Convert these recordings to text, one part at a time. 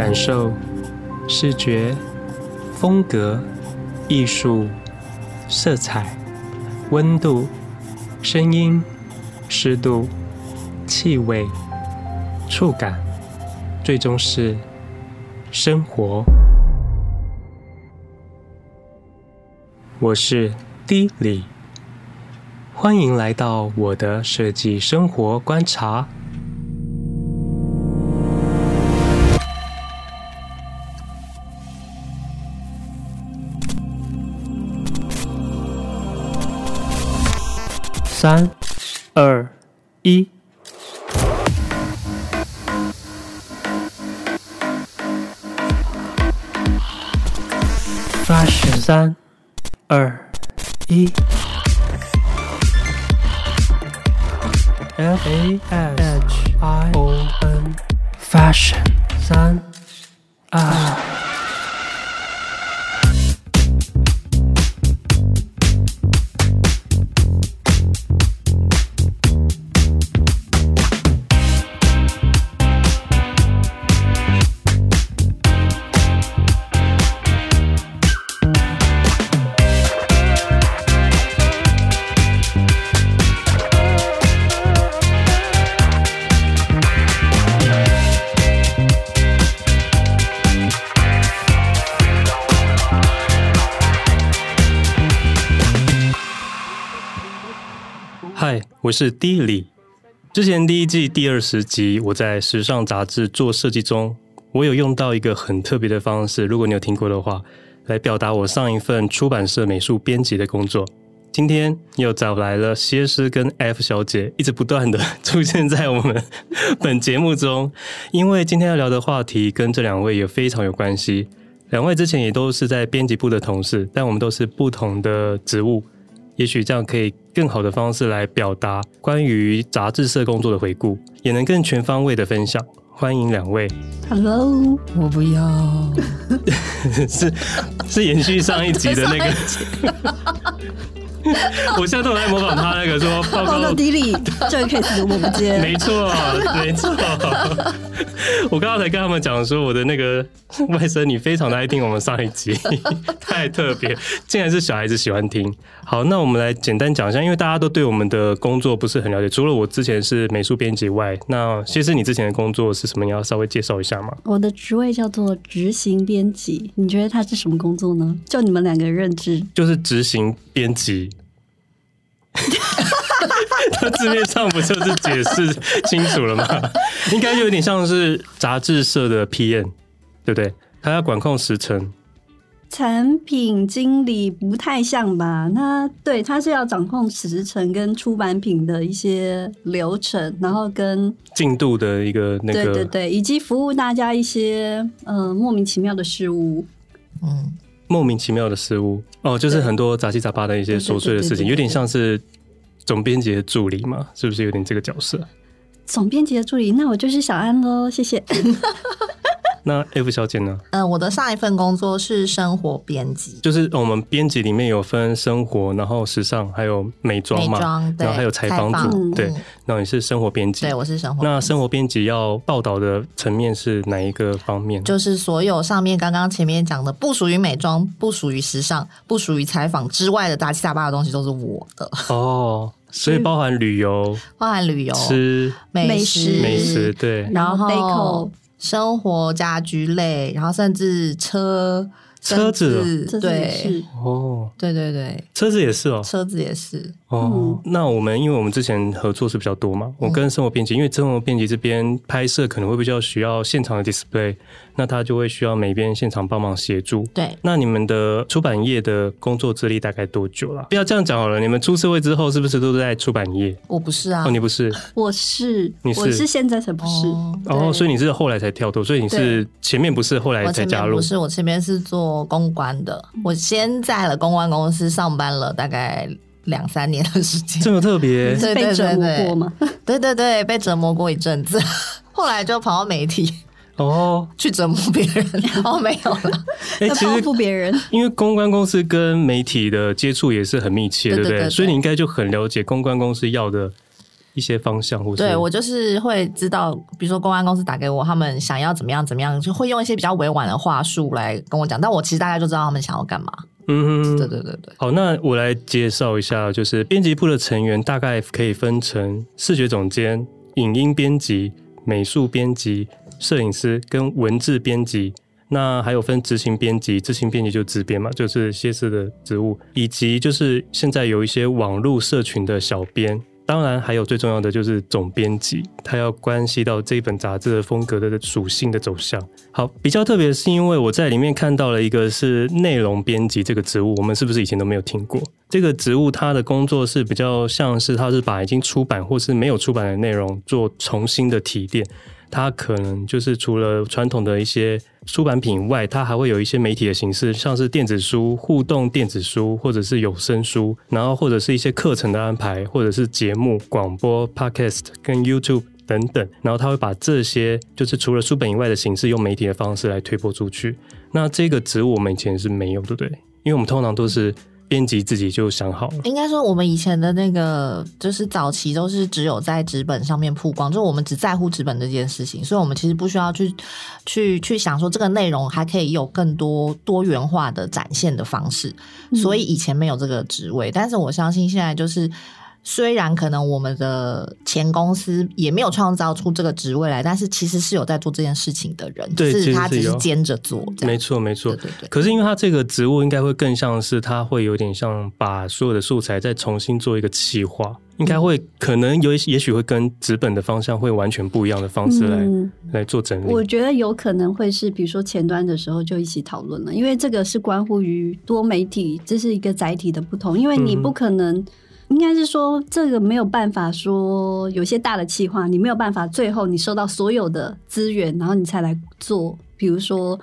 感受、视觉、风格、艺术、色彩、温度、声音、湿度、气味、触感，最终是生活。我是 D 李，欢迎来到我的设计生活观察。三、二、一，Fashion 三。二一，F A H I O N，Fashion 三二。是 D 李。之前第一季第二十集，我在时尚杂志做设计中，我有用到一个很特别的方式，如果你有听过的话，来表达我上一份出版社美术编辑的工作。今天又找来了谢师跟 F 小姐，一直不断的出现在我们本节目中，因为今天要聊的话题跟这两位也非常有关系。两位之前也都是在编辑部的同事，但我们都是不同的职务。也许这样可以更好的方式来表达关于杂志社工作的回顾，也能更全方位的分享。欢迎两位。Hello，我不要。是 是延续上一集的那个。我现在都在模仿他那个说 报告 D 李，这个 case 我们接。没错，没错。我刚刚才跟他们讲说，我的那个外甥女非常的爱听我们上一集，太特别，竟然是小孩子喜欢听。好，那我们来简单讲一下，因为大家都对我们的工作不是很了解，除了我之前是美术编辑外，那其实你之前的工作是什么？你要稍微介绍一下吗？我的职位叫做执行编辑，你觉得他是什么工作呢？就你们两个认知，就是执行编辑。他字面上不就是解释清楚了吗？应该就有点像是杂志社的 PM，对不对？他要管控时程。产品经理不太像吧？那对，他是要掌控时程跟出版品的一些流程，然后跟进度的一个那个，对对对，以及服务大家一些呃莫名其妙的事物，嗯。莫名其妙的事物哦，就是很多杂七杂八的一些琐碎的事情，有点像是总编辑的助理嘛，是不是有点这个角色？总编辑的助理，那我就是小安喽，谢谢。那 F 小姐呢？嗯、呃，我的上一份工作是生活编辑，就是我们编辑里面有分生活，然后时尚，还有美妆嘛，然后还有采访组，嗯、对。那你是生活编辑，对，我是生活。那生活编辑要报道的层面是哪一个方面？就是所有上面刚刚前面讲的，不属于美妆、不属于时尚、不属于采访之外的杂七杂八的东西，都是我的。哦，所以包含旅游，包含旅游、吃美食、美食，对，然后。生活家居类，然后甚至车。车子，对，哦，对对对，车子也是哦，车子也是哦。那我们因为我们之前合作是比较多嘛，我跟生活编辑，因为生活编辑这边拍摄可能会比较需要现场的 display，那他就会需要每边现场帮忙协助。对，那你们的出版业的工作资历大概多久了？不要这样讲好了，你们出社会之后是不是都在出版业？我不是啊，哦，你不是，我是，你是，我是现在才不是。哦，所以你是后来才跳脱，所以你是前面不是，后来才加入？不是，我前面是做。公关的，我先在了公关公司上班了大概两三年的时间，这么特别，对对对对，被折磨过吗？对对对，被折磨过一阵子，后来就跑到媒体哦，去折磨别人，哦，没有了，哎、欸，其实报复别人，因为公关公司跟媒体的接触也是很密切，对不对？所以你应该就很了解公关公司要的一些方向，或是对我就是会知道，比如说公关公司打给我，他们想要怎么样怎么样，就会用一些比较委婉的话术来跟我讲，但我其实大概就知道他们想要干嘛。嗯哼，对对对对。好，那我来介绍一下，就是编辑部的成员大概可以分成视觉总监、影音编辑、美术编辑、摄影师跟文字编辑。那还有分执行编辑，执行编辑就执编嘛，就是谢师的职务，以及就是现在有一些网络社群的小编。当然，还有最重要的就是总编辑，它要关系到这本杂志的风格的属性的走向。好，比较特别是因为我在里面看到了一个是内容编辑这个职务，我们是不是以前都没有听过？这个职务它的工作是比较像是它是把已经出版或是没有出版的内容做重新的提炼。它可能就是除了传统的一些出版品外，它还会有一些媒体的形式，像是电子书、互动电子书，或者是有声书，然后或者是一些课程的安排，或者是节目、广播、Podcast 跟 YouTube 等等。然后它会把这些就是除了书本以外的形式，用媒体的方式来推播出去。那这个职务我们以前是没有，对不对？因为我们通常都是。编辑自己就想好了。应该说，我们以前的那个就是早期都是只有在纸本上面曝光，就我们只在乎纸本这件事情，所以我们其实不需要去去去想说这个内容还可以有更多多元化的展现的方式，所以以前没有这个职位。但是我相信现在就是。虽然可能我们的前公司也没有创造出这个职位来，但是其实是有在做这件事情的人，对，是他只是兼着做。没错，没错，对对对。可是因为他这个职务应该会更像是他会有点像把所有的素材再重新做一个企划，应该会可能有也许会跟纸本的方向会完全不一样的方式来、嗯、来做整理。我觉得有可能会是，比如说前端的时候就一起讨论了，因为这个是关乎于多媒体，这是一个载体的不同，因为你不可能。嗯应该是说，这个没有办法说有些大的企划，你没有办法最后你收到所有的资源，然后你才来做。比如说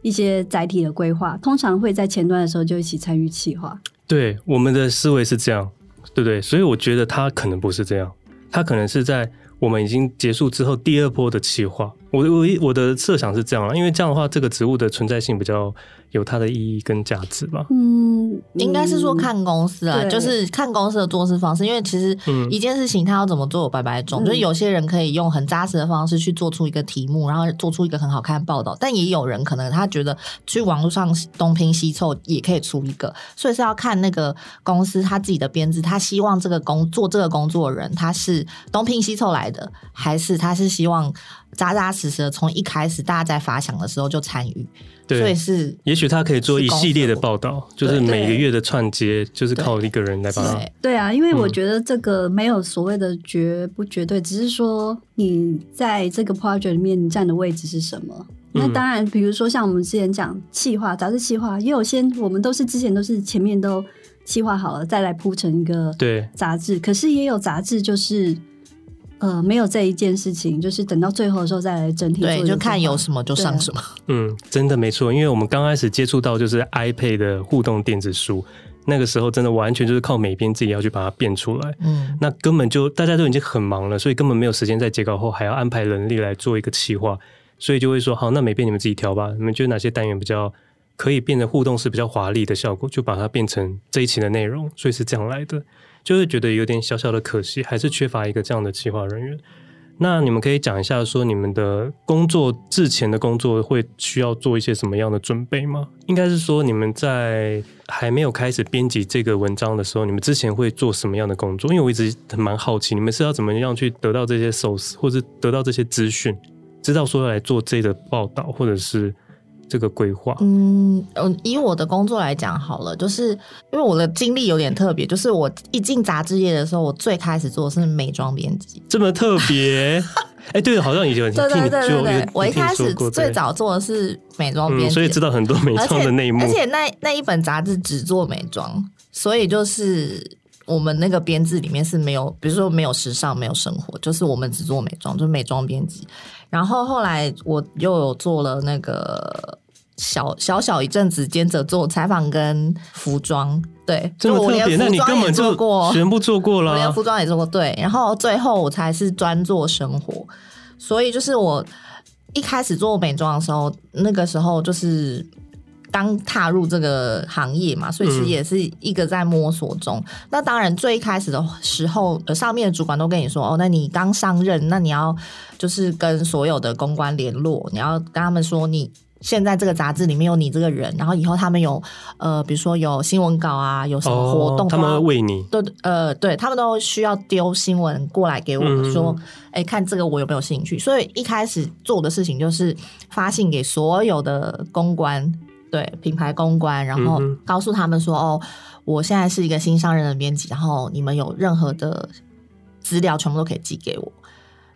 一些载体的规划，通常会在前端的时候就一起参与企划。对，我们的思维是这样，对不对？所以我觉得他可能不是这样，他可能是在我们已经结束之后第二波的企划。我我我的设想是这样了，因为这样的话，这个职务的存在性比较。有它的意义跟价值吧。嗯，应该是说看公司啊，就是看公司的做事方式。因为其实一件事情它要怎么做有百百种，嗯，就是有些人可以用很扎实的方式去做出一个题目，然后做出一个很好看的报道。但也有人可能他觉得去网络上东拼西凑也可以出一个，所以是要看那个公司他自己的编制，他希望这个工做这个工作的人他是东拼西凑来的，还是他是希望扎扎实实的从一开始大家在发想的时候就参与。对，所以是，也许他可以做一系列的报道，就是每个月的串接，就是靠一个人来帮他。对啊，因为我觉得这个没有所谓的绝不绝对，只是说你在这个 project 里面你站的位置是什么。嗯、那当然，比如说像我们之前讲企划、杂志企划，也有些我们都是之前都是前面都企划好了，再来铺成一个对杂志。可是也有杂志就是。呃，没有这一件事情，就是等到最后的时候再来整体做。对，就看有什么就上什么。嗯，真的没错，因为我们刚开始接触到就是 iPad 的互动电子书，那个时候真的完全就是靠每编自己要去把它变出来。嗯，那根本就大家都已经很忙了，所以根本没有时间在截稿后还要安排人力来做一个企划，所以就会说好，那每编你们自己挑吧，你们觉得哪些单元比较可以变得互动是比较华丽的效果，就把它变成这一期的内容，所以是这样来的。就会觉得有点小小的可惜，还是缺乏一个这样的企划人员。那你们可以讲一下，说你们的工作之前的工作会需要做一些什么样的准备吗？应该是说你们在还没有开始编辑这个文章的时候，你们之前会做什么样的工作？因为我一直蛮好奇，你们是要怎么样去得到这些 source，或者得到这些资讯，知道说要来做这个报道，或者是。这个规划，嗯嗯，以我的工作来讲好了，就是因为我的经历有点特别，就是我一进杂志业的时候，我最开始做的是美妆编辑，这么特别？哎、欸，对，好像以前听你就有有我一开始最早做的是美妆编辑、嗯，所以知道很多美妆的内幕，而且，而且那那一本杂志只做美妆，所以就是我们那个编制里面是没有，比如说没有时尚，没有生活，就是我们只做美妆，就是美妆编辑。然后后来我又有做了那个小小小一阵子兼着做采访跟服装，对，这么特别，那你根本就全部做过了，我连服装也做过，对。然后最后我才是专做生活，所以就是我一开始做美妆的时候，那个时候就是刚踏入这个行业嘛，所以其实也是一个在摸索中。嗯、那当然，最一开始的时候，上面的主管都跟你说：“哦，那你刚上任，那你要就是跟所有的公关联络，你要跟他们说你。”现在这个杂志里面有你这个人，然后以后他们有呃，比如说有新闻稿啊，有什么活动，哦、他们为你，对呃，对他们都需要丢新闻过来给我们、嗯、说，哎，看这个我有没有兴趣。所以一开始做的事情就是发信给所有的公关，对品牌公关，然后告诉他们说，哦，我现在是一个新上任的编辑，然后你们有任何的资料，全部都可以寄给我。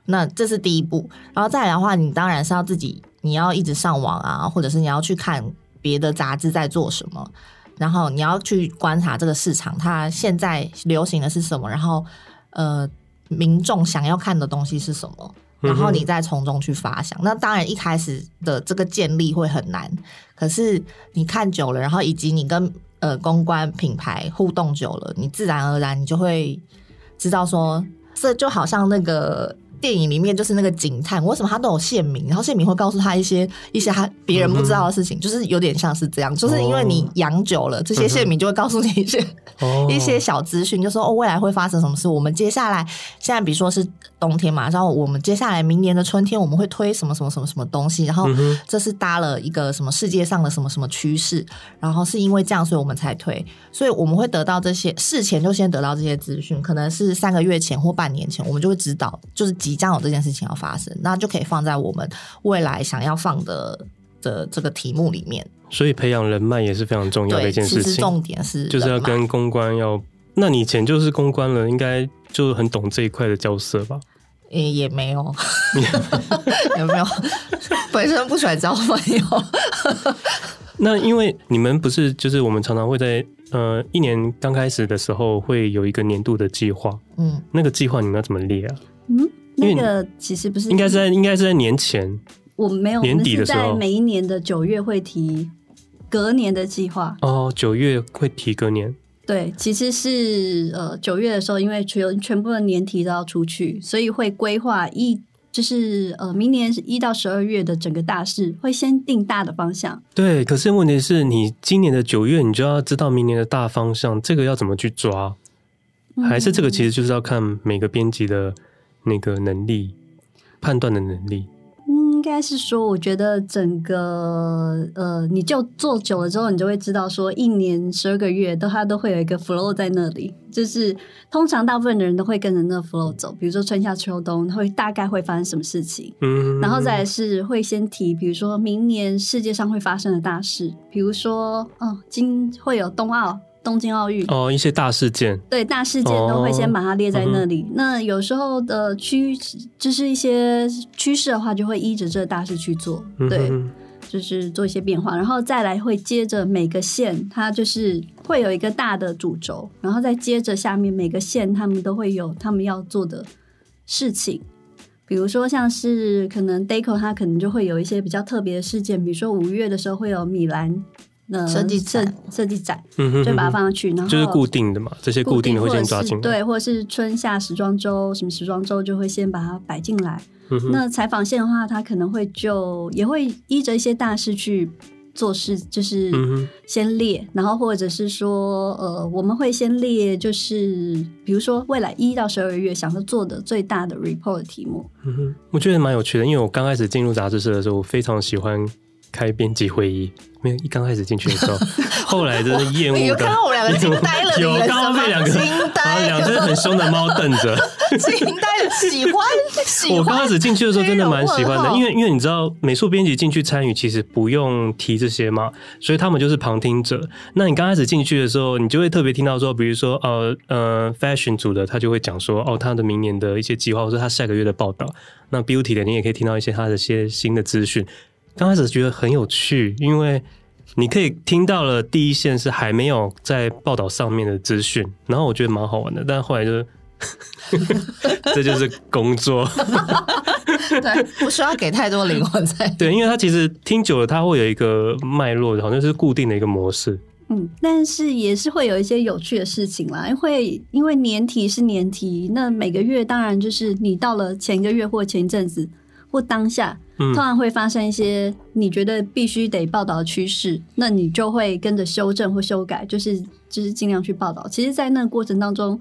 那这是第一步，然后再来的话，你当然是要自己。你要一直上网啊，或者是你要去看别的杂志在做什么，然后你要去观察这个市场，它现在流行的是什么，然后呃，民众想要看的东西是什么，然后你再从中去发想。嗯、那当然一开始的这个建立会很难，可是你看久了，然后以及你跟呃公关品牌互动久了，你自然而然你就会知道说，这就好像那个。电影里面就是那个警探，为什么他都有线民？然后线民会告诉他一些一些他别人不知道的事情，嗯、就是有点像是这样，就是因为你养久了，哦、这些线民就会告诉你一些、哦、一些小资讯，就说哦，未来会发生什么事。我们接下来现在比如说是冬天嘛，然后我们接下来明年的春天我们会推什么什么什么什么东西，然后这是搭了一个什么世界上的什么什么趋势，然后是因为这样，所以我们才推，所以我们会得到这些事前就先得到这些资讯，可能是三个月前或半年前，我们就会知道，就是。即将有这件事情要发生，那就可以放在我们未来想要放的的这个题目里面。所以培养人脉也是非常重要的一件事情。重点是就是要跟公关要，那你以前就是公关了，应该就很懂这一块的角色吧？也也没有，有没有？本身不喜欢交朋友。那因为你们不是就是我们常常会在呃一年刚开始的时候会有一个年度的计划，嗯，那个计划你们要怎么列啊？嗯。那个其实不是，应该是在应该是在年前，我没有年底的时候，每一年的九月会提隔年的计划。哦，九月会提隔年。对，其实是呃九月的时候，因为全全部的年题都要出去，所以会规划一就是呃明年一到十二月的整个大事，会先定大的方向。对，可是问题是你今年的九月，你就要知道明年的大方向，这个要怎么去抓？还是这个其实就是要看每个编辑的。那个能力，判断的能力，应该是说，我觉得整个呃，你就做久了之后，你就会知道说，一年十二个月都它都会有一个 flow 在那里，就是通常大部分的人都会跟着那个 flow 走。比如说春夏秋冬，会大概会发生什么事情，嗯，然后再来是会先提，比如说明年世界上会发生的大事，比如说哦，今会有冬奥。东京奥运哦，一些大事件，对，大事件都会先把它列在那里。哦嗯、那有时候的趋就是一些趋势的话，就会依着这个大事去做，对，嗯、就是做一些变化，然后再来会接着每个县，它就是会有一个大的主轴，然后再接着下面每个县，他们都会有他们要做的事情。比如说像是可能 Daco，它可能就会有一些比较特别的事件，比如说五月的时候会有米兰。设计设，设计展，就把它放上去，然后就是固定的嘛，这些固定的会先抓进来，对，或者是春夏时装周，什么时装周就会先把它摆进来。嗯、那采访线的话，它可能会就也会依着一些大事去做事，就是先列，嗯、然后或者是说，呃，我们会先列，就是比如说未来一到十二月想要做的最大的 report 的题目。嗯哼，我觉得蛮有趣的，因为我刚开始进入杂志社的时候，我非常喜欢开编辑会议。没有，一刚开始进去的时候，后来真的厌恶的。有看到我们两个惊呆了，有刚刚被两个两只很凶的猫瞪着，惊呆了。喜欢，喜欢。我刚开始进去的时候真的蛮喜欢的，因为因为你知道，美术编辑进去参与其实不用提这些嘛，所以他们就是旁听者。那你刚开始进去的时候，你就会特别听到说，比如说呃呃，fashion 组的他就会讲说，哦，他的明年的一些计划，或者他下个月的报道。那 beauty 的你也可以听到一些他的一些新的资讯。刚开始觉得很有趣，因为你可以听到了第一线是还没有在报道上面的资讯，然后我觉得蛮好玩的。但后来就是，这就是工作，对，不需要给太多灵魂在。对，因为他其实听久了，他会有一个脉络，好像是固定的一个模式。嗯，但是也是会有一些有趣的事情啦，会因为年题是年题，那每个月当然就是你到了前一个月或前一阵子或当下。通常会发生一些你觉得必须得报道的趋势，那你就会跟着修正或修改，就是就是尽量去报道。其实，在那个过程当中，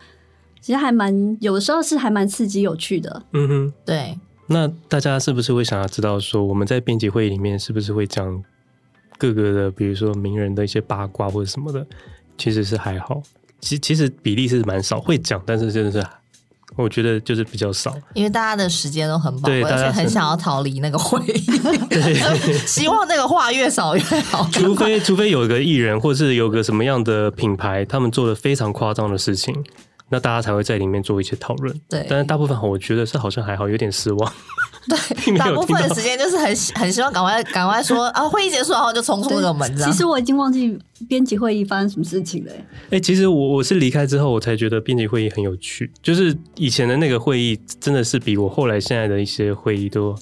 其实还蛮有的时候是还蛮刺激有趣的。嗯哼，对。那大家是不是会想要知道说，我们在编辑会议里面是不是会讲各个的，比如说名人的一些八卦或者什么的？其实是还好，其其实比例是蛮少会讲，但是真的是。我觉得就是比较少，因为大家的时间都很宝贵，而且很想要逃离那个会议，对，希望那个话越少越好。除非除非有一个艺人，或是有个什么样的品牌，他们做了非常夸张的事情，那大家才会在里面做一些讨论。对，但是大部分我觉得是好像还好，有点失望。对，大部分的时间就是很很希望赶快赶快说啊，会议结束然后就冲出那个门。其实我已经忘记编辑会议发生什么事情了。哎、欸，其实我我是离开之后，我才觉得编辑会议很有趣。就是以前的那个会议，真的是比我后来现在的一些会议都。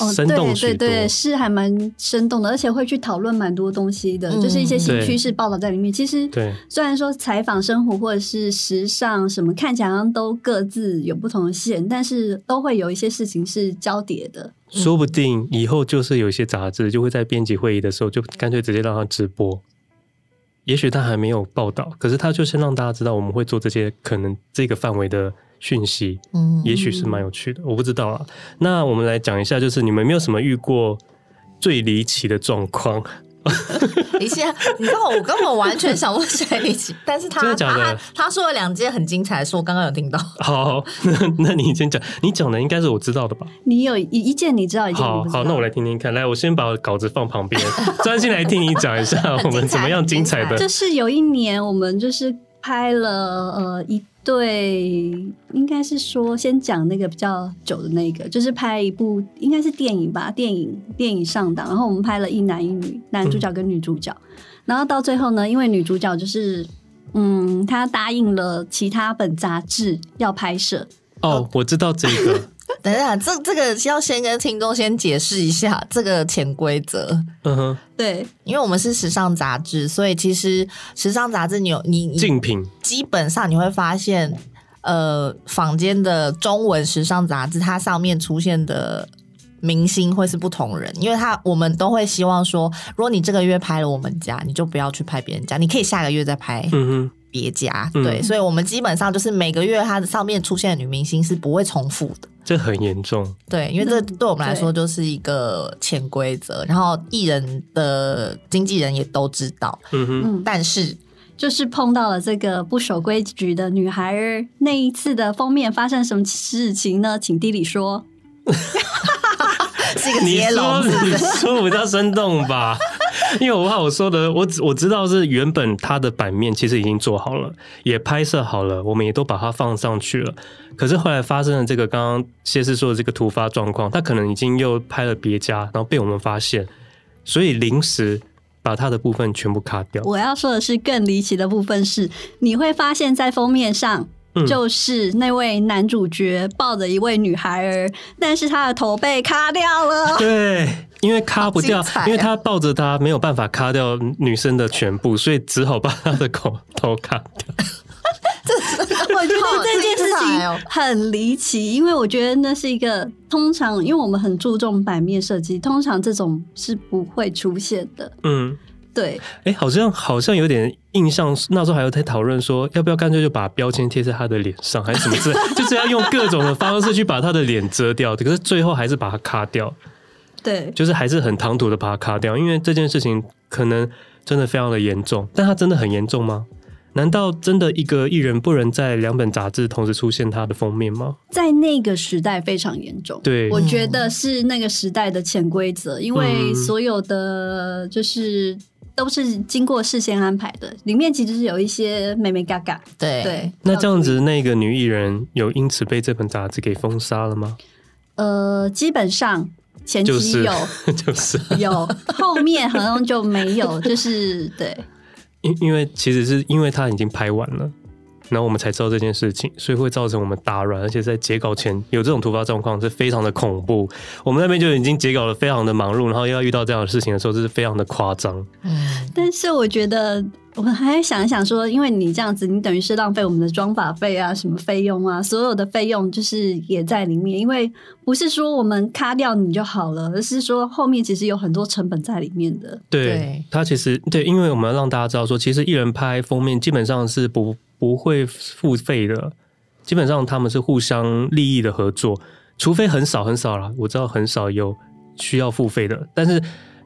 哦，对对对，是还蛮生动的，而且会去讨论蛮多东西的，嗯、就是一些新趋势报道在里面。其实，对，虽然说采访生活或者是时尚什么，看起来好像都各自有不同的线，但是都会有一些事情是交叠的。说不定以后就是有一些杂志就会在编辑会议的时候，就干脆直接让他直播。也许他还没有报道，可是他就是让大家知道我们会做这些可能这个范围的。讯息，嗯，也许是蛮有趣的，我不知道啊。那我们来讲一下，就是你们没有什么遇过最离奇的状况？一些，你知道我根本完全想不起来离奇，但是他真的的？他他说了两件很精彩的事，我刚刚有听到。好，那那你先讲，你讲的应该是我知道的吧？你有一一件你知道，一件。好，好，那我来听听看。来，我先把稿子放旁边，专心来听你讲一下我们怎么样精彩的。就是有一年，我们就是拍了呃一。对，应该是说先讲那个比较久的那个，就是拍一部应该是电影吧，电影电影上档，然后我们拍了一男一女，男主角跟女主角，嗯、然后到最后呢，因为女主角就是嗯，她答应了其他本杂志要拍摄。哦，我知道这个。等一下，这这个要先跟听众先解释一下这个潜规则。嗯哼，对，因为我们是时尚杂志，所以其实时尚杂志你有你竞品，基本上你会发现，呃，坊间的中文时尚杂志，它上面出现的明星会是不同人，因为他我们都会希望说，如果你这个月拍了我们家，你就不要去拍别人家，你可以下个月再拍。嗯哼。别家对，嗯、所以我们基本上就是每个月它的上面出现的女明星是不会重复的，这很严重。对，因为这对我们来说就是一个潜规则，然后艺人的经纪人也都知道。嗯哼，但是就是碰到了这个不守规矩的女孩儿，那一次的封面发生什么事情呢？请地理说。是一个接龙，你说比较生动吧？因为我怕我说的，我我知道是原本它的版面其实已经做好了，也拍摄好了，我们也都把它放上去了。可是后来发生了这个刚刚谢师说的这个突发状况，他可能已经又拍了别家，然后被我们发现，所以临时把它的部分全部卡掉。我要说的是更离奇的部分是，你会发现在封面上。就是那位男主角抱着一位女孩儿，但是他的头被卡掉了。对，因为卡不掉，因为他抱着他没有办法卡掉女生的全部，所以只好把他的口头卡掉。这我觉得这件事情很离奇，因为我觉得那是一个通常，因为我们很注重版面设计，通常这种是不会出现的。嗯。对，哎，好像好像有点印象，那时候还有在讨论说，要不要干脆就把标签贴在他的脸上，还是什么之类，就是要用各种的方式去把他的脸遮掉。可是最后还是把它卡掉，对，就是还是很唐突的把它卡掉，因为这件事情可能真的非常的严重。但它真的很严重吗？难道真的一个艺人不能在两本杂志同时出现他的封面吗？在那个时代非常严重，对，我觉得是那个时代的潜规则，因为所有的就是。都是经过事先安排的，里面其实是有一些美美嘎嘎。对对，那这样子，那个女艺人有因此被这本杂志给封杀了吗？呃，基本上前期有，就是、就是、有，后面好像就没有，就是 对。因因为其实是因为他已经拍完了。然后我们才知道这件事情，所以会造成我们打乱，而且在截稿前有这种突发状况是非常的恐怖。我们那边就已经截稿了，非常的忙碌，然后又要遇到这样的事情的时候，这是非常的夸张。嗯，但是我觉得我们还想一想说，因为你这样子，你等于是浪费我们的妆发费啊，什么费用啊，所有的费用就是也在里面。因为不是说我们卡掉你就好了，而是说后面其实有很多成本在里面的。对，对他其实对，因为我们要让大家知道说，其实艺人拍封面基本上是不不会付费的，基本上他们是互相利益的合作，除非很少很少啦，我知道很少有需要付费的，但是。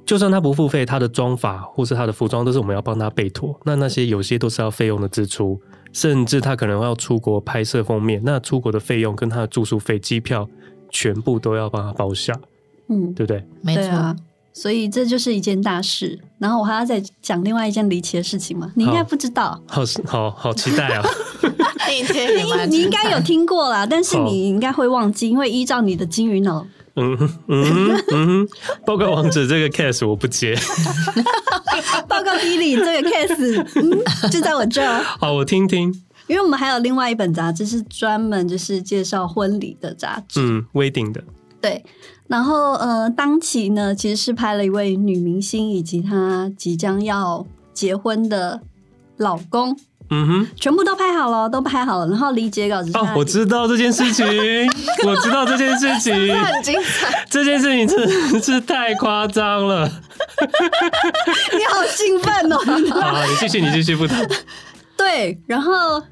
就算他不付费，他的妆法或是他的服装都是我们要帮他备妥。那那些有些都是要费用的支出，甚至他可能要出国拍摄封面，那出国的费用跟他的住宿费、机票全部都要帮他包下。嗯，对不对？没错啊。所以这就是一件大事。然后我还要再讲另外一件离奇的事情吗？你应该不知道。好，好好期待啊！你你应该有听过啦，但是你应该会忘记，因为依照你的金鱼脑。嗯嗯嗯，报告王子这个 case 我不接。报告 Dilly 这个 case，嗯，就在我这儿。好，我听听。因为我们还有另外一本杂志是专门就是介绍婚礼的杂志，嗯，wedding 的。对，然后呃，当期呢其实是拍了一位女明星以及她即将要结婚的老公。嗯哼，全部都拍好了，都拍好了，然后离截稿子。哦，我知道这件事情，我知道这件事情，很精彩。这件事情真是太夸张了。你好兴奋哦！好，你继续，你继续不谈。对，然后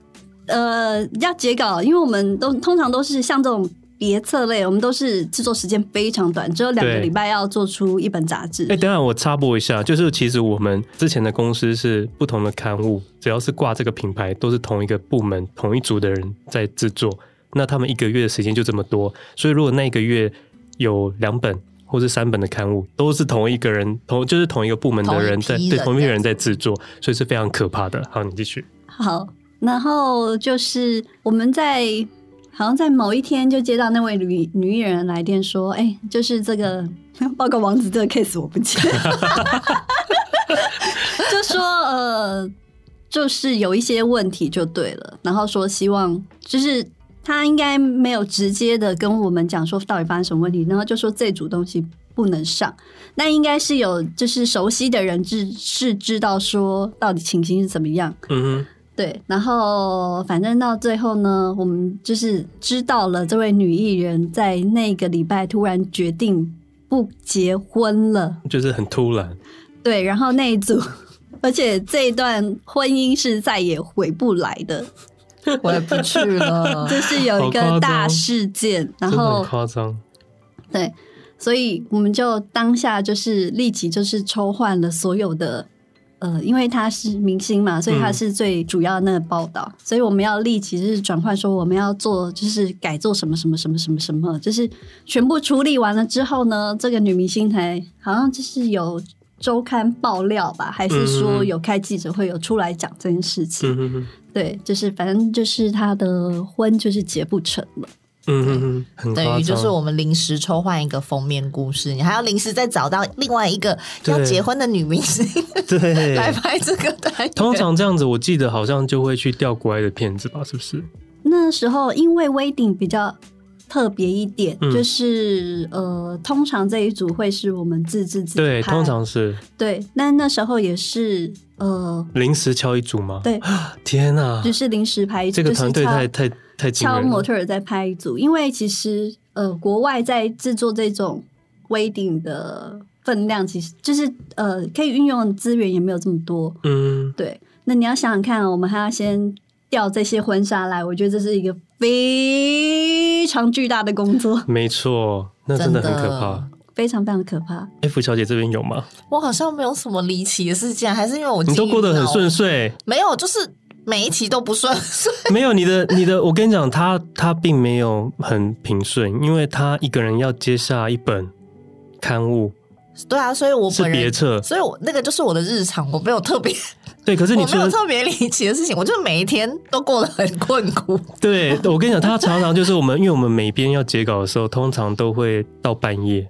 呃，要截稿，因为我们都通常都是像这种。别册类，我们都是制作时间非常短，只有两个礼拜要做出一本杂志。哎，等下我插播一下，就是其实我们之前的公司是不同的刊物，只要是挂这个品牌，都是同一个部门、同一组的人在制作。那他们一个月的时间就这么多，所以如果那一个月有两本或是三本的刊物，都是同一个人同就是同一个部门的人在对同一批人在制作，所以是非常可怕的。好，你继续。好，然后就是我们在。好像在某一天就接到那位女女艺人来电说：“哎、就是这个 报告王子这个 case 我不接，就说呃，就是有一些问题就对了，然后说希望就是他应该没有直接的跟我们讲说到底发生什么问题，然后就说这组东西不能上，那应该是有就是熟悉的人是是知道说到底情形是怎么样。”嗯。对，然后反正到最后呢，我们就是知道了这位女艺人，在那个礼拜突然决定不结婚了，就是很突然。对，然后那一组，而且这一段婚姻是再也回不来的，回不去了。就是有一个大事件，然后很夸张。对，所以我们就当下就是立即就是抽换了所有的。呃，因为他是明星嘛，所以他是最主要的那个报道，嗯、所以我们要立即就是转换说我们要做就是改做什么什么什么什么什么，就是全部处理完了之后呢，这个女明星才好像就是有周刊爆料吧，还是说有开记者会有出来讲这件事情？对，就是反正就是他的婚就是结不成了。嗯嗯，等于就是我们临时抽换一个封面故事，你还要临时再找到另外一个要结婚的女明星，对，来拍这个的。通常这样子，我记得好像就会去调国外的片子吧，是不是？那时候因为 wedding 比较特别一点，嗯、就是呃，通常这一组会是我们自制自拍，对，通常是对。那那时候也是呃，临时敲一组吗？对，天哪，就是临时拍一组，这个团队太太。敲模特儿在拍一组，因为其实呃，国外在制作这种 wedding 的分量，其实就是呃，可以运用的资源也没有这么多。嗯，对。那你要想想看，我们还要先调这些婚纱来，我觉得这是一个非常巨大的工作。没错，那真的很可怕，非常非常可怕。F 小姐这边有吗？我好像没有什么离奇的事件，还是因为我你都过得很顺遂，没有，就是。每一期都不顺，没有你的你的，我跟你讲，他他并没有很平顺，因为他一个人要接下一本刊物。对啊，所以我本人是别册，所以我那个就是我的日常，我没有特别 对，可是你我没有特别离奇的事情，我就每一天都过得很困苦。对，我跟你讲，他常常就是我们，因为我们每边要截稿的时候，通常都会到半夜。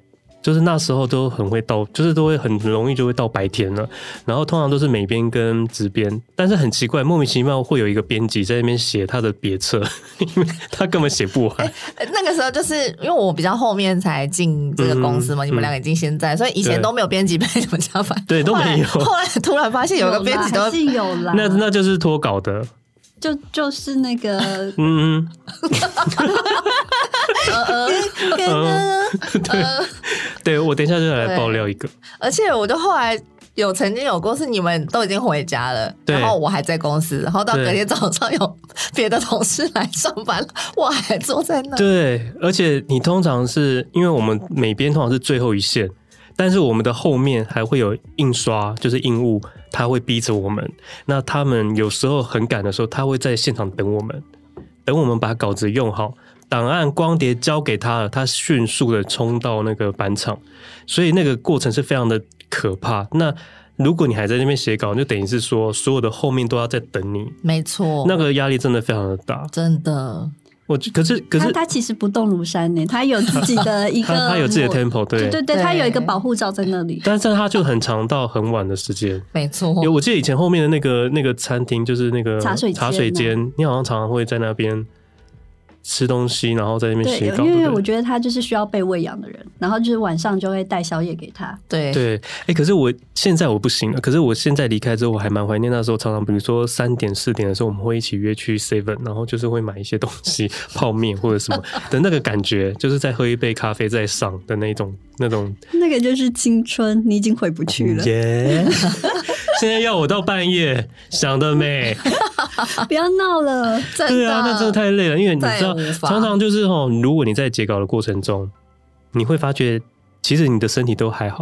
就是那时候都很会到，就是都会很容易就会到白天了。然后通常都是美编跟直编，但是很奇怪，莫名其妙会有一个编辑在那边写他的别册，因为他根本写不完。欸，那个时候就是因为我比较后面才进这个公司嘛，嗯、你们两个已经现在，嗯、所以以前都没有编辑被你们加班，对，都没有。后来突然发现有个编辑都是有啦，那那就是脱稿的。就就是那个，嗯，对，对我等一下就来爆料一个。而且我就后来有曾经有过是你们都已经回家了，然后我还在公司，然后到隔天早上有别的同事来上班了，我还坐在那。对，而且你通常是因为我们每边通常是最后一线。但是我们的后面还会有印刷，就是印务，他会逼着我们。那他们有时候很赶的时候，他会在现场等我们，等我们把稿子用好，档案光碟交给他了，他迅速的冲到那个板场，所以那个过程是非常的可怕。那如果你还在那边写稿，就等于是说所有的后面都要在等你，没错，那个压力真的非常的大，真的。我可是可是他其实不动如山呢，他有自己的 一个，他有自己的 tempo，对对对，对他有一个保护罩在那里。但是他就很长到很晚的时间，没错。有我记得以前后面的那个那个餐厅就是那个茶水茶水间，你好像常常会在那边。吃东西，然后在那边写稿。因为我觉得他就是需要被喂养的人，然后就是晚上就会带宵夜给他。对对，哎，可是我现在我不行了。可是我现在离开之后，我还蛮怀念那时候，常常比如说三点四点的时候，我们会一起约去 Seven，然后就是会买一些东西，泡面或者什么的那个感觉，就是在喝一杯咖啡再上的那种那种。那个就是青春，你已经回不去了。耶！现在要我到半夜，想得美。不要闹了，对啊，那真的太累了，因为你知道，常常就是哦，如果你在截稿的过程中，你会发觉其实你的身体都还好，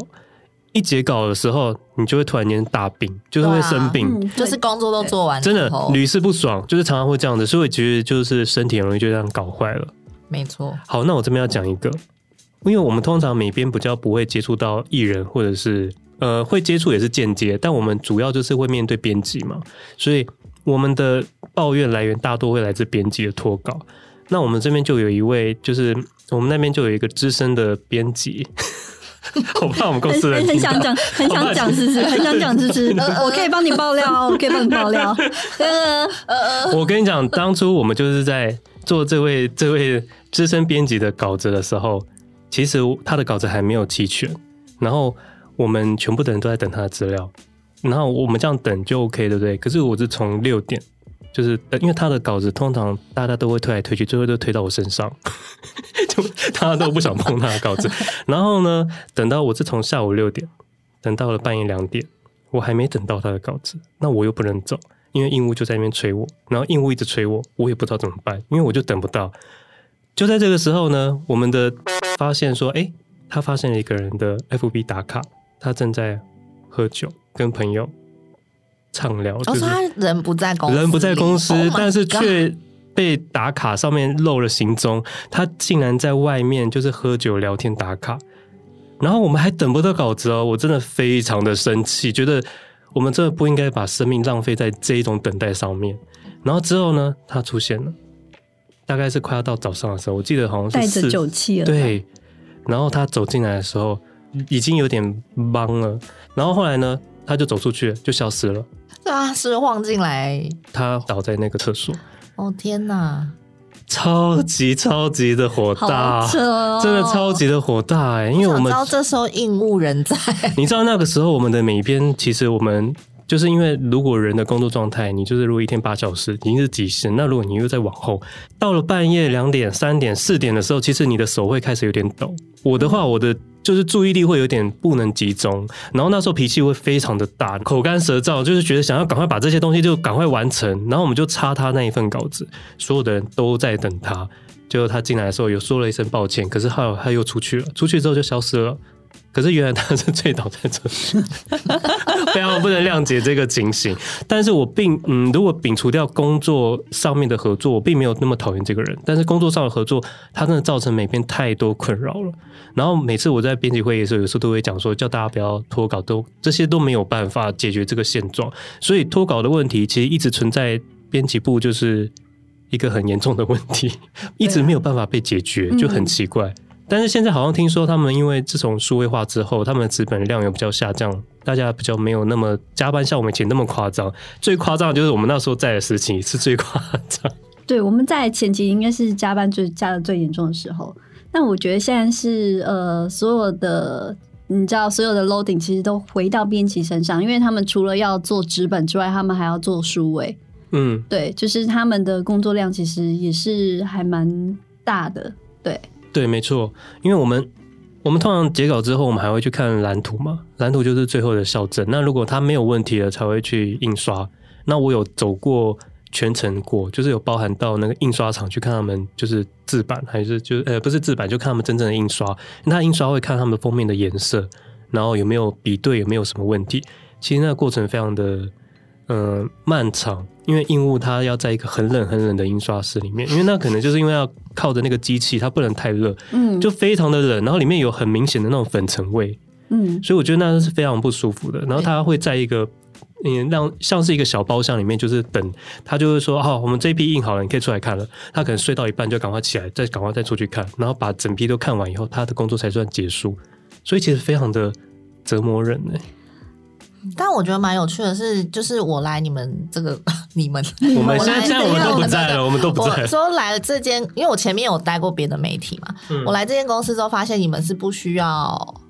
一截稿的时候，你就会突然间大病，就是会生病，啊嗯、就是工作都做完，真的屡试不爽，就是常常会这样子，所以我其实就是身体很容易就这样搞坏了。没错。好，那我这边要讲一个，因为我们通常每边比较不会接触到艺人，或者是呃会接触也是间接，但我们主要就是会面对编辑嘛，所以。我们的抱怨来源大多会来自编辑的脱稿，那我们这边就有一位，就是我们那边就有一个资深的编辑，我怕我们公司人 很，很想讲，很想讲，是是，很想讲，是是，我可以帮你爆料，我可以帮你爆料。呃呃，我跟你讲，当初我们就是在做这位这位资深编辑的稿子的时候，其实他的稿子还没有齐全，然后我们全部的人都在等他的资料。然后我们这样等就 OK，对不对？可是我是从六点，就是因为他的稿子通常大家都会推来推去，最后都推到我身上，就大家都不想碰他的稿子。然后呢，等到我是从下午六点等到了半夜两点，我还没等到他的稿子，那我又不能走，因为硬物就在那边催我，然后硬物一直催我，我也不知道怎么办，因为我就等不到。就在这个时候呢，我们的发现说，哎，他发现了一个人的 FB 打卡，他正在喝酒。跟朋友畅聊，就是他人不在公司，人不在公司，但是却被打卡上面漏了行踪。他竟然在外面就是喝酒聊天打卡，然后我们还等不到稿子哦，我真的非常的生气，觉得我们真的不应该把生命浪费在这一种等待上面。然后之后呢，他出现了，大概是快要到早上的时候，我记得好像是带着酒气了，对。然后他走进来的时候，已经有点懵了。然后后来呢？他就走出去，就消失了。对啊，是晃进来。他倒在那个厕所。哦天哪！超级超级的火大，哦、真的超级的火大哎！因为我们知道这时候应物人在。你知道那个时候我们的美编，其实我们。就是因为如果人的工作状态，你就是如果一天八小时已经是极限，那如果你又再往后，到了半夜两点、三点、四点的时候，其实你的手会开始有点抖。我的话，我的就是注意力会有点不能集中，然后那时候脾气会非常的大，口干舌燥，就是觉得想要赶快把这些东西就赶快完成。然后我们就插他那一份稿子，所有的人都在等他。结果他进来的时候有说了一声抱歉，可是后来他又出去了，出去之后就消失了。可是原来他是醉倒在这里，非常不能谅解这个情形。但是我并嗯，如果摒除掉工作上面的合作，我并没有那么讨厌这个人。但是工作上的合作，他真的造成每篇太多困扰了。然后每次我在编辑会议的时候，有时候都会讲说，叫大家不要脱稿，都这些都没有办法解决这个现状。所以脱稿的问题其实一直存在编辑部，就是一个很严重的问题，一直没有办法被解决，就很奇怪。但是现在好像听说他们因为自从数位化之后，他们的资本量有比较下降，大家比较没有那么加班像我们以前那么夸张。最夸张的就是我们那时候在的时期是最夸张。对，我们在前期应该是加班最加的最严重的时候。但我觉得现在是呃，所有的你知道，所有的 loading 其实都回到编辑身上，因为他们除了要做纸本之外，他们还要做数位。嗯，对，就是他们的工作量其实也是还蛮大的。对。对，没错，因为我们我们通常截稿之后，我们还会去看蓝图嘛，蓝图就是最后的校正。那如果它没有问题了，才会去印刷。那我有走过全程过，就是有包含到那个印刷厂去看他们，就是制版还是就呃不是制版，就看他们真正的印刷。那印刷会看他们封面的颜色，然后有没有比对，有没有什么问题。其实那个过程非常的嗯、漫长。因为印务它要在一个很冷很冷的印刷室里面，因为那可能就是因为要靠着那个机器，它不能太热，嗯，就非常的冷，然后里面有很明显的那种粉尘味，嗯，所以我觉得那是非常不舒服的。然后它会在一个嗯让像是一个小包厢里面，就是等他就会说，哦，我们这一批印好了，你可以出来看了。他可能睡到一半就赶快起来，再赶快再出去看，然后把整批都看完以后，他的工作才算结束。所以其实非常的折磨人呢。但我觉得蛮有趣的是，就是我来你们这个 你们，我们现在现在我们都不在了，我们都不在。我说来了这间，因为我前面有待过别的媒体嘛，嗯、我来这间公司之后发现你们是不需要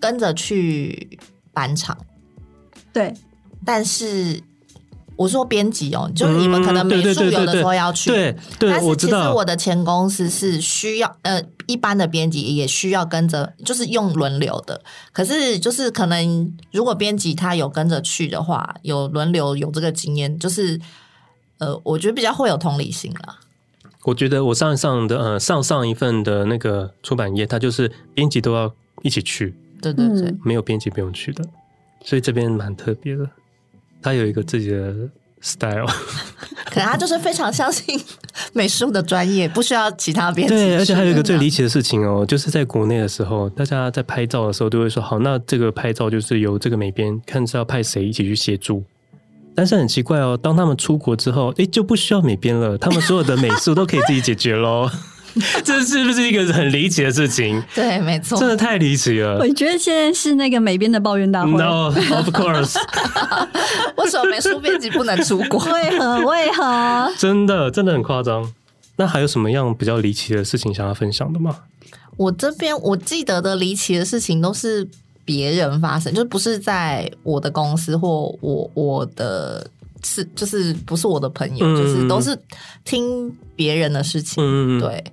跟着去板场，对，但是。我说编辑哦，就是你们可能美术有的时候要去，对对，但是其实我的前公司是需要呃，一般的编辑也需要跟着，就是用轮流的。可是就是可能如果编辑他有跟着去的话，有轮流有这个经验，就是呃，我觉得比较会有同理心啦。我觉得我上上的呃上上一份的那个出版业，它就是编辑都要一起去，对对对，没有编辑不用去的，所以这边蛮特别的。他有一个自己的 style，可能他就是非常相信美术的专业，不需要其他编辑。对，而且还有一个最离奇的事情哦，就是在国内的时候，大家在拍照的时候都会说：“好，那这个拍照就是由这个美编看是要派谁一起去协助。”但是很奇怪哦，当他们出国之后，哎，就不需要美编了，他们所有的美术都可以自己解决喽。这是不是一个很离奇的事情？对，没错，真的太离奇了。我觉得现在是那个美编的抱怨大会。No，of course。为什么美术编辑不能出国？为何？为何？真的，真的很夸张。那还有什么样比较离奇的事情想要分享的吗？我这边我记得的离奇的事情都是别人发生，就不是在我的公司或我我的。是，就是不是我的朋友，嗯、就是都是听别人的事情，嗯、对。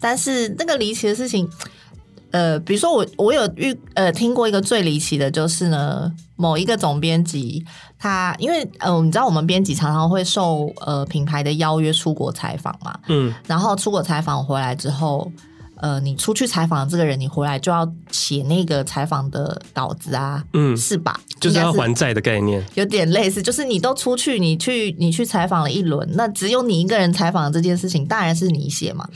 但是那个离奇的事情，呃，比如说我我有遇呃听过一个最离奇的，就是呢，某一个总编辑，他因为呃，你知道我们编辑常常会受呃品牌的邀约出国采访嘛，嗯，然后出国采访回来之后。呃，你出去采访的这个人，你回来就要写那个采访的稿子啊，嗯，是吧？就是要还债的概念，有点类似。就是你都出去，你去你去采访了一轮，那只有你一个人采访的这件事情，当然是你写嘛。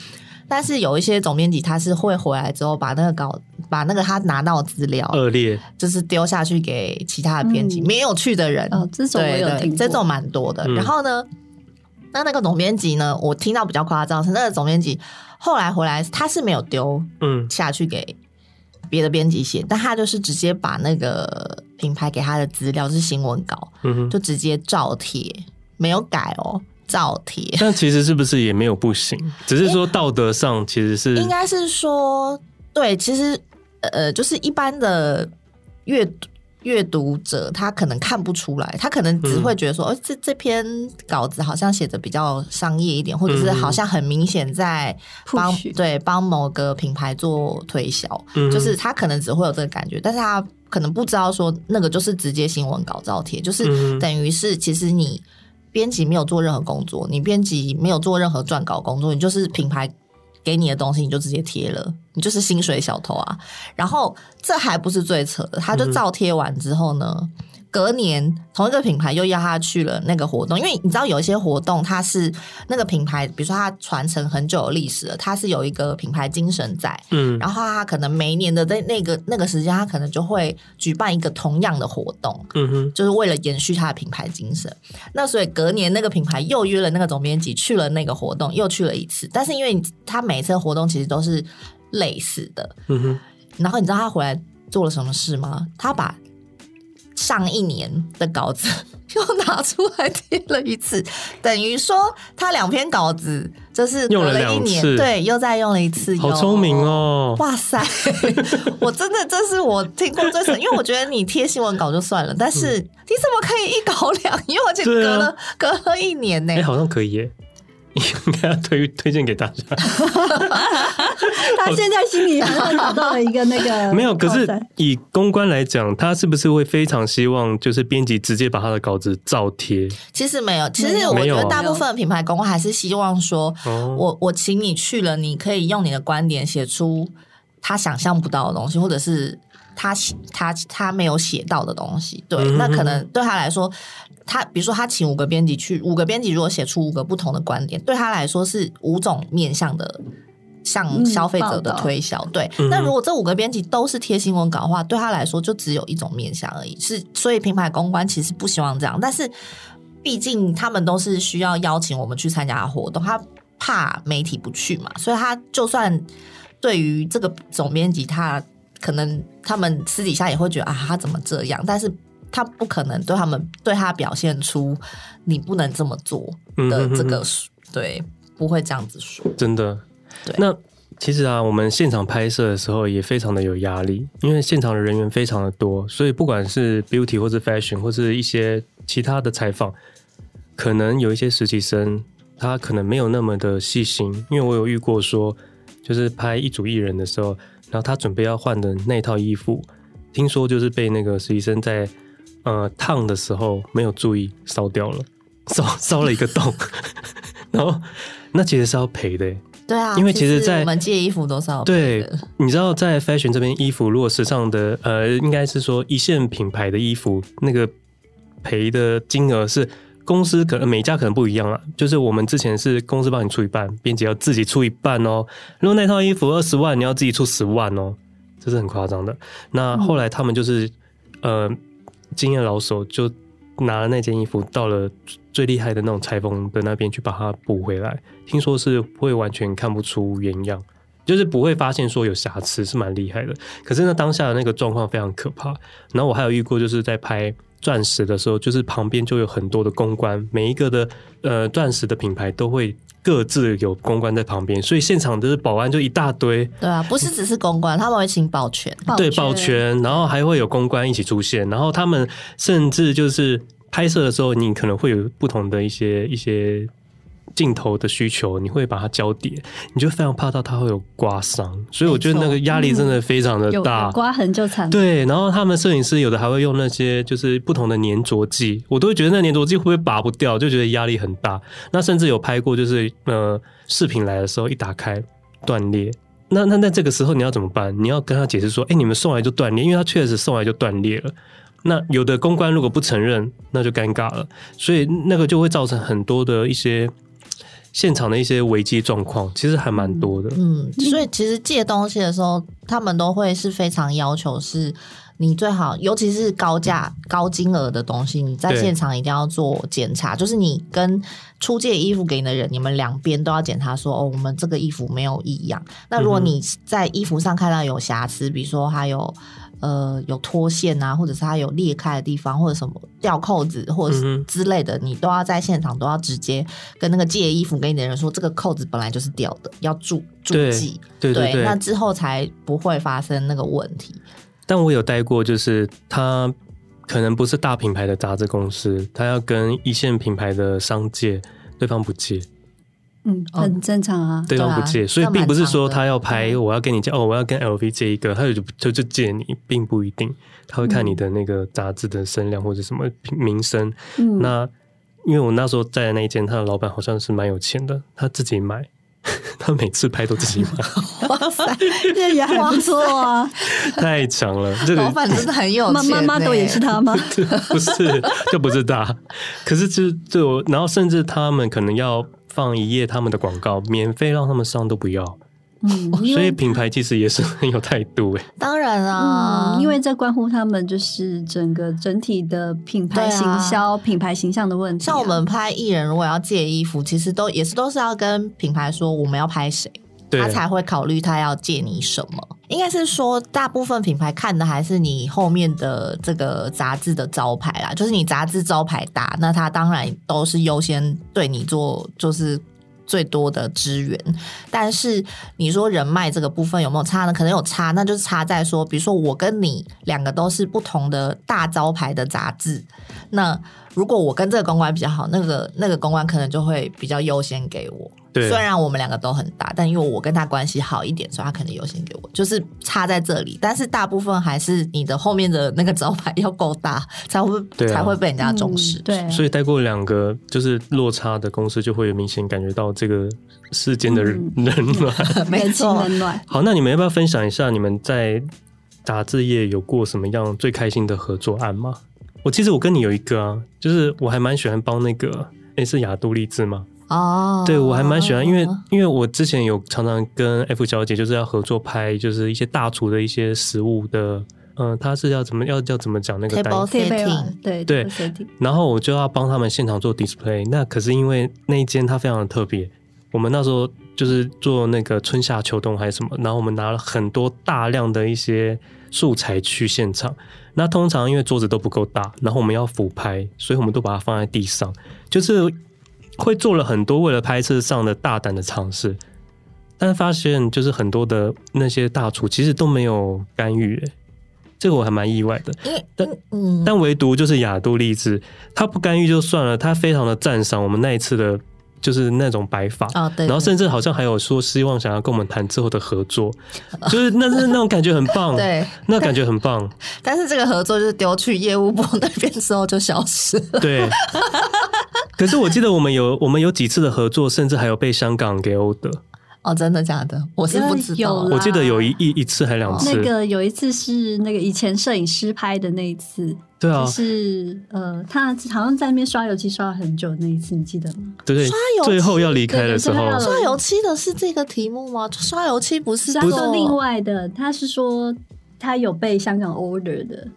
但是有一些总编辑，他是会回来之后把那个稿，把那个他拿到资料恶劣，就是丢下去给其他的编辑，嗯、没有去的人。哦，这种我有听过，这种蛮多的。嗯、然后呢，那那个总编辑呢，我听到比较夸张是那个总编辑。后来回来，他是没有丢嗯下去给别的编辑写，嗯、但他就是直接把那个品牌给他的资料是新闻稿，嗯，就直接照贴，没有改哦，照贴。但其实是不是也没有不行？只是说道德上其实是、欸、应该是说对，其实呃，就是一般的阅读。阅读者他可能看不出来，他可能只会觉得说，哦、嗯，这这篇稿子好像写的比较商业一点，或者是好像很明显在帮、嗯、对帮某个品牌做推销，嗯、就是他可能只会有这个感觉，但是他可能不知道说那个就是直接新闻稿照贴，就是等于是其实你编辑没有做任何工作，你编辑没有做任何撰稿工作，你就是品牌。给你的东西你就直接贴了，你就是薪水小偷啊！然后这还不是最扯的，他就照贴完之后呢，隔年同一个品牌又邀他去了那个活动，因为你知道有一些活动它是那个品牌，比如说它传承很久的历史了，它是有一个品牌精神在，嗯，然后它可能每一年的在那个那个时间，它可能就会举办一个同样的活动，嗯哼，就是为了延续它的品牌精神。那所以隔年那个品牌又约了那个总编辑去了那个活动，又去了一次，但是因为他每次活动其实都是类似的，嗯哼，然后你知道他回来做了什么事吗？他把上一年的稿子 又拿出来贴了一次，等于说他两篇稿子就是隔了一年，对，又再用了一次。好聪明哦！哇塞，我真的这是我听过最神，因为我觉得你贴新闻稿就算了，但是你怎么可以一稿两用，而且隔了、啊、隔了一年呢？哎、欸，好像可以耶。应该要推推荐给大家。他现在心里好像找到了一个那个 没有，可是以公关来讲，他是不是会非常希望就是编辑直接把他的稿子照贴？其实没有，其实我觉得大部分的品牌公关还是希望说，我我请你去了，你可以用你的观点写出他想象不到的东西，或者是他他他没有写到的东西。对，那可能对他来说。他比如说，他请五个编辑去，五个编辑如果写出五个不同的观点，对他来说是五种面向的向消费者的推销。嗯、对，那如果这五个编辑都是贴新闻稿的话，对他来说就只有一种面向而已。是，所以品牌公关其实不希望这样，但是毕竟他们都是需要邀请我们去参加活动，他怕媒体不去嘛，所以他就算对于这个总编辑，他可能他们私底下也会觉得啊，他怎么这样，但是。他不可能对他们对他表现出你不能这么做的这个、嗯、哼哼对，不会这样子说。真的，对。那其实啊，我们现场拍摄的时候也非常的有压力，因为现场的人员非常的多，所以不管是 beauty 或者 fashion 或是一些其他的采访，可能有一些实习生他可能没有那么的细心，因为我有遇过说，就是拍一组艺人的时候，然后他准备要换的那套衣服，听说就是被那个实习生在呃，烫的时候没有注意烧掉了，烧烧了一个洞，然后那其实是要赔的。对啊，因为其实，在我们借衣服都是要赔的。对，你知道在 fashion 这边衣服，如果时尚的，呃，应该是说一线品牌的衣服，那个赔的金额是公司可能每家可能不一样啊。就是我们之前是公司帮你出一半，编辑要自己出一半哦。如果那套衣服二十万，你要自己出十万哦，这是很夸张的。那后来他们就是，呃。经验老手就拿了那件衣服到了最厉害的那种裁缝的那边去把它补回来，听说是会完全看不出原样，就是不会发现说有瑕疵，是蛮厉害的。可是那当下的那个状况非常可怕。然后我还有遇过，就是在拍钻石的时候，就是旁边就有很多的公关，每一个的呃钻石的品牌都会。各自有公关在旁边，所以现场的保安就一大堆。对啊，不是只是公关，他们会请保全。对，保全，然后还会有公关一起出现，然后他们甚至就是拍摄的时候，你可能会有不同的一些一些。镜头的需求，你会把它交叠，你就非常怕到它会有刮伤，所以我觉得那个压力真的非常的大，嗯、刮痕就惨。对，然后他们摄影师有的还会用那些就是不同的粘着剂，我都会觉得那粘着剂会不会拔不掉，就觉得压力很大。那甚至有拍过，就是呃视频来的时候一打开断裂，那那那这个时候你要怎么办？你要跟他解释说，哎，你们送来就断裂，因为他确实送来就断裂了。那有的公关如果不承认，那就尴尬了，所以那个就会造成很多的一些。现场的一些危机状况其实还蛮多的，嗯，所以其实借东西的时候，他们都会是非常要求，是你最好，尤其是高价、高金额的东西，你在现场一定要做检查，就是你跟出借衣服给你的人，你们两边都要检查说，哦，我们这个衣服没有异样。那如果你在衣服上看到有瑕疵，比如说还有。呃，有脱线啊，或者是它有裂开的地方，或者什么掉扣子，或者是之类的，嗯、你都要在现场都要直接跟那个借衣服给你的人说，这个扣子本来就是掉的，要注注记，对对对，对，那之后才不会发生那个问题。但我有带过，就是他可能不是大品牌的杂志公司，他要跟一线品牌的商借，对方不借。嗯，很正常啊。对方不借，所以并不是说他要拍，我要跟你借哦，我要跟 LV 借一个，他就就就借你，并不一定。他会看你的那个杂志的声量或者什么名声。嗯，那因为我那时候在的那一间，他的老板好像是蛮有钱的，他自己买，他每次拍都自己买。哇塞，这也还不错啊！太强了，这个老板真的很有钱。妈妈都也是他吗？不是，就不是他。可是就就然后甚至他们可能要放一页他们的广告，免费让他们上都不要。嗯，所以品牌其实也是很有态度诶。当然啊，嗯，因为这关乎他们就是整个整体的品牌行销、啊、品牌形象的问题、啊。像我们拍艺人，如果要借衣服，其实都也是都是要跟品牌说我们要拍谁，他才会考虑他要借你什么。应该是说，大部分品牌看的还是你后面的这个杂志的招牌啦，就是你杂志招牌大，那他当然都是优先对你做，就是。最多的资源，但是你说人脉这个部分有没有差呢？可能有差，那就是差在说，比如说我跟你两个都是不同的大招牌的杂志，那如果我跟这个公关比较好，那个那个公关可能就会比较优先给我。对，虽然我们两个都很大，但因为我跟他关系好一点，所以他可能优先给我，就是差在这里。但是大部分还是你的后面的那个招牌要够大，才会、啊、才会被人家重视。嗯、对，所以待过两个就是落差的公司，就会明显感觉到这个世间的冷暖。嗯、没错，冷暖。好，那你们要不要分享一下你们在杂志业有过什么样最开心的合作案吗？我其实我跟你有一个啊，就是我还蛮喜欢帮那个，诶，是亚都丽志吗？哦、oh，对，我还蛮喜欢，因为因为我之前有常常跟 F 小姐就是要合作拍，就是一些大厨的一些食物的，嗯、呃，他是要怎么要要怎么讲那个 table setting，对对，然后我就要帮他们现场做 display。那可是因为那一间它非常的特别，我们那时候就是做那个春夏秋冬还是什么，然后我们拿了很多大量的一些素材去现场。那通常因为桌子都不够大，然后我们要俯拍，所以我们都把它放在地上，就是。会做了很多为了拍摄上的大胆的尝试，但发现就是很多的那些大厨其实都没有干预，哎，这个我还蛮意外的。但嗯，但唯独就是雅都励志，他不干预就算了，他非常的赞赏我们那一次的，就是那种摆法，哦，对，然后甚至好像还有说希望想要跟我们谈之后的合作，就是那是那种感觉很棒，对，那感觉很棒。但是这个合作就是丢去业务部那边之后就消失了，对。可是我记得我们有我们有几次的合作，甚至还有被香港给欧的哦，真的假的？我是不知道。我记得有一一一次还两次。那个有一次是那个以前摄影师拍的那一次，对啊，就是呃，他好像在那边刷油漆刷了很久那一次，你记得吗？对对，刷油最后要离开的时候，刷油漆的是这个题目吗？刷油漆不是，他说另外的，他是说他有被香港 order 的。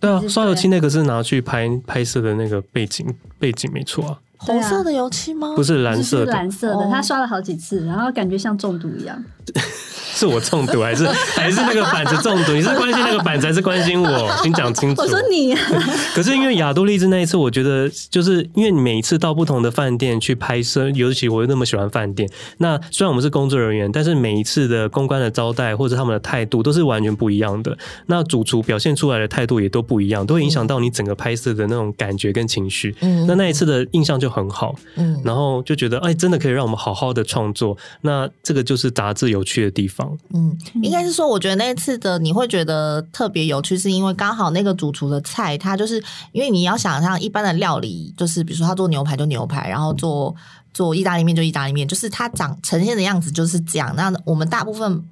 对啊，刷油漆那个是拿去拍拍摄的那个背景，背景没错啊。红色的油漆吗？不是蓝色的，是蓝色的。他刷了好几次，然后感觉像中毒一样。是我中毒还是 还是那个板子中毒？你是关心那个板子还是关心我？请讲清楚。我说你、啊。可是因为亚都丽致那一次，我觉得就是因为你每一次到不同的饭店去拍摄，尤其我又那么喜欢饭店。那虽然我们是工作人员，但是每一次的公关的招待或者他们的态度都是完全不一样的。那主厨表现出来的态度也都不一样，都会影响到你整个拍摄的那种感觉跟情绪。嗯。那那一次的印象就很好。嗯。然后就觉得哎，真的可以让我们好好的创作。那这个就是杂志有趣的地方。嗯，应该是说，我觉得那次的你会觉得特别有趣，是因为刚好那个主厨的菜，他就是因为你要想象一般的料理，就是比如说他做牛排就牛排，然后做做意大利面就意大利面，就是它长呈现的样子就是这样。那我们大部分。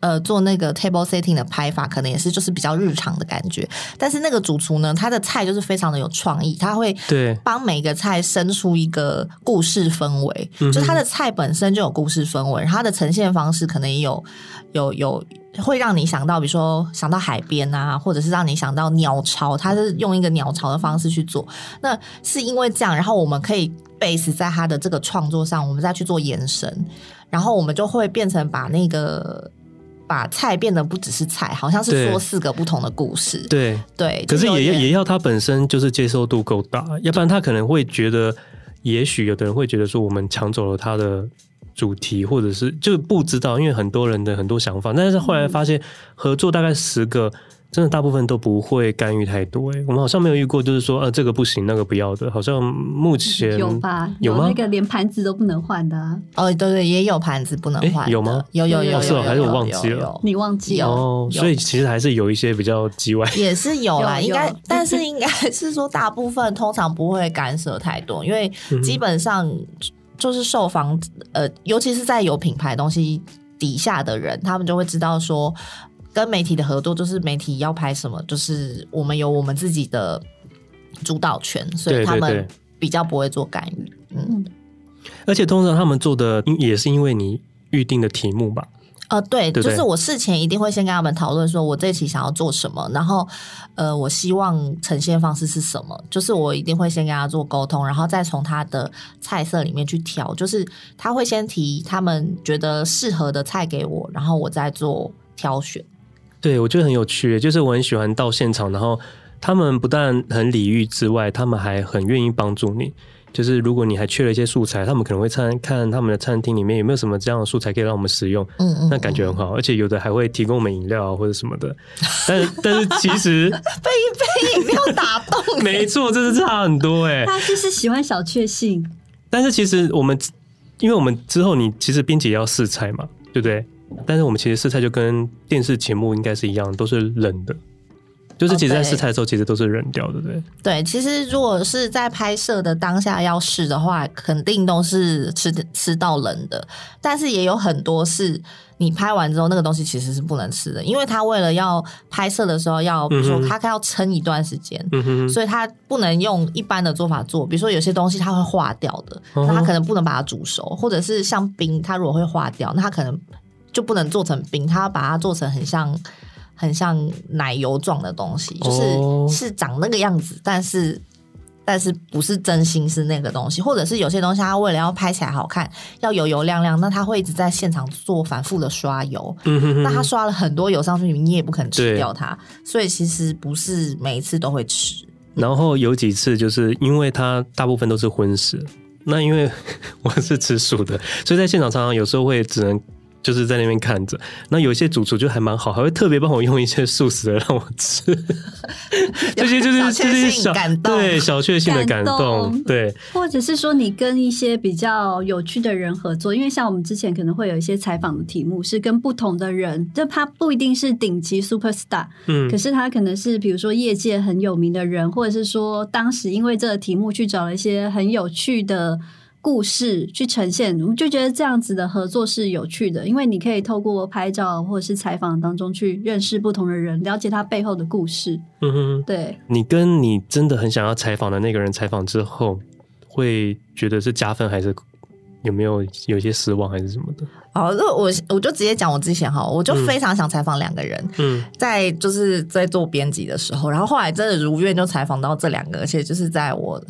呃，做那个 table setting 的拍法，可能也是就是比较日常的感觉。但是那个主厨呢，他的菜就是非常的有创意，他会对帮每个菜生出一个故事氛围，就他的菜本身就有故事氛围，他的呈现方式可能也有有有会让你想到，比如说想到海边啊，或者是让你想到鸟巢，他是用一个鸟巢的方式去做。那是因为这样，然后我们可以 base 在他的这个创作上，我们再去做延伸，然后我们就会变成把那个。把菜变得不只是菜，好像是说四个不同的故事。对对，可是也也要他本身就是接受度够大，要不然他可能会觉得，也许有的人会觉得说我们抢走了他的主题，或者是就不知道，因为很多人的很多想法，但是后来发现合作大概十个。真的大部分都不会干预太多哎，我们好像没有遇过，就是说呃这个不行那个不要的，好像目前有吧？有吗？有那个连盘子都不能换的啊？哦，对对，也有盘子不能换，有吗？有有有，有，有，是还是我忘记了？你忘记了？哦，所以其实还是有一些比较机歪，也是有啦，应该，但是应该是说大部分通常不会干涉太多，因为基本上。就是受访呃，尤其是在有品牌东西底下的人，他们就会知道说，跟媒体的合作就是媒体要拍什么，就是我们有我们自己的主导权，所以他们比较不会做干预。嗯，而且通常他们做的也是因为你预定的题目吧。呃，对，对对，就是我事前一定会先跟他们讨论，说我这期想要做什么，然后呃，我希望呈现方式是什么，就是我一定会先跟他做沟通，然后再从他的菜色里面去挑，就是他会先提他们觉得适合的菜给我，然后我再做挑选。对，我觉得很有趣，就是我很喜欢到现场，然后他们不但很礼遇之外，他们还很愿意帮助你。就是如果你还缺了一些素材，他们可能会餐看他们的餐厅里面有没有什么这样的素材可以让我们使用，嗯嗯，那感觉很好，而且有的还会提供我们饮料或者什么的。但是但是其实 被 一杯饮料打动，没错，这是差很多哎。他就是喜欢小确幸。但是其实我们，因为我们之后你其实编辑也要试菜嘛，对不对？但是我们其实试菜就跟电视节目应该是一样，都是冷的。就是其实，在试菜的时候，其实都是冷掉的，对。对，其实如果是在拍摄的当下要试的话，肯定都是吃吃到冷的。但是也有很多是你拍完之后，那个东西其实是不能吃的，因为他为了要拍摄的时候要，比如说他要撑一段时间，嗯，所以他不能用一般的做法做。比如说有些东西它会化掉的，那他可能不能把它煮熟，或者是像冰，它如果会化掉，那它可能就不能做成冰，他要把它做成很像。很像奶油状的东西，就是、oh. 是长那个样子，但是但是不是真心是那个东西，或者是有些东西，它为了要拍起来好看，要油油亮亮，那他会一直在现场做反复的刷油，嗯哼哼，那他刷了很多油上去，你也不肯吃掉它，所以其实不是每一次都会吃。然后有几次就是因为它大部分都是荤食，那因为 我是吃素的，所以在现场常常有时候会只能。就是在那边看着，那有一些主厨就还蛮好，还会特别帮我用一些素食的让我吃，这些就是这些小对小确幸的感动，感动。对，或者是说你跟一些比较有趣的人合作，因为像我们之前可能会有一些采访的题目是跟不同的人，就他不一定是顶级 super star，嗯，可是他可能是比如说业界很有名的人，或者是说当时因为这个题目去找了一些很有趣的。故事去呈现，我们就觉得这样子的合作是有趣的，因为你可以透过拍照或者是采访当中去认识不同的人，了解他背后的故事。嗯哼，对。你跟你真的很想要采访的那个人采访之后，会觉得是加分还是有没有有些失望还是什么的？哦，那我我就直接讲我之前哈，我就非常想采访两个人。嗯，在就是在做编辑的时候，然后后来真的如愿就采访到这两个，而且就是在我。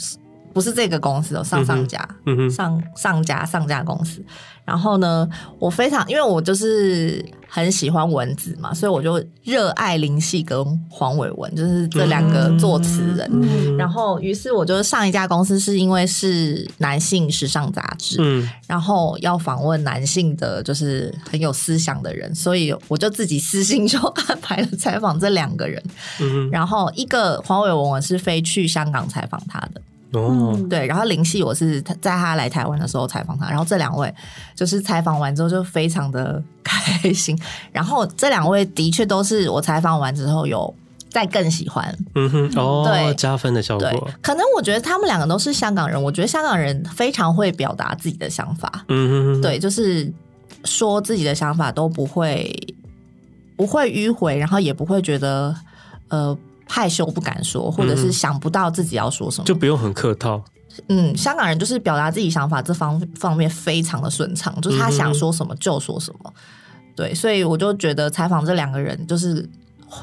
不是这个公司哦，上上家，嗯哼，上上家上家公司。然后呢，我非常因为我就是很喜欢文字嘛，所以我就热爱林夕跟黄伟文，就是这两个作词人。嗯、然后，于是我就上一家公司是因为是男性时尚杂志，嗯，然后要访问男性的就是很有思想的人，所以我就自己私信就安排了采访这两个人。嗯，然后一个黄伟文我是飞去香港采访他的。哦，对，然后林夕我是在他来台湾的时候采访他，然后这两位就是采访完之后就非常的开心，然后这两位的确都是我采访完之后有再更喜欢，嗯哼，哦，对，加分的效果。对，可能我觉得他们两个都是香港人，我觉得香港人非常会表达自己的想法，嗯哼，对，就是说自己的想法都不会不会迂回，然后也不会觉得呃。害羞不敢说，或者是想不到自己要说什么，就不用很客套。嗯，香港人就是表达自己想法这方方面非常的顺畅，就是他想说什么就说什么。对，所以我就觉得采访这两个人就是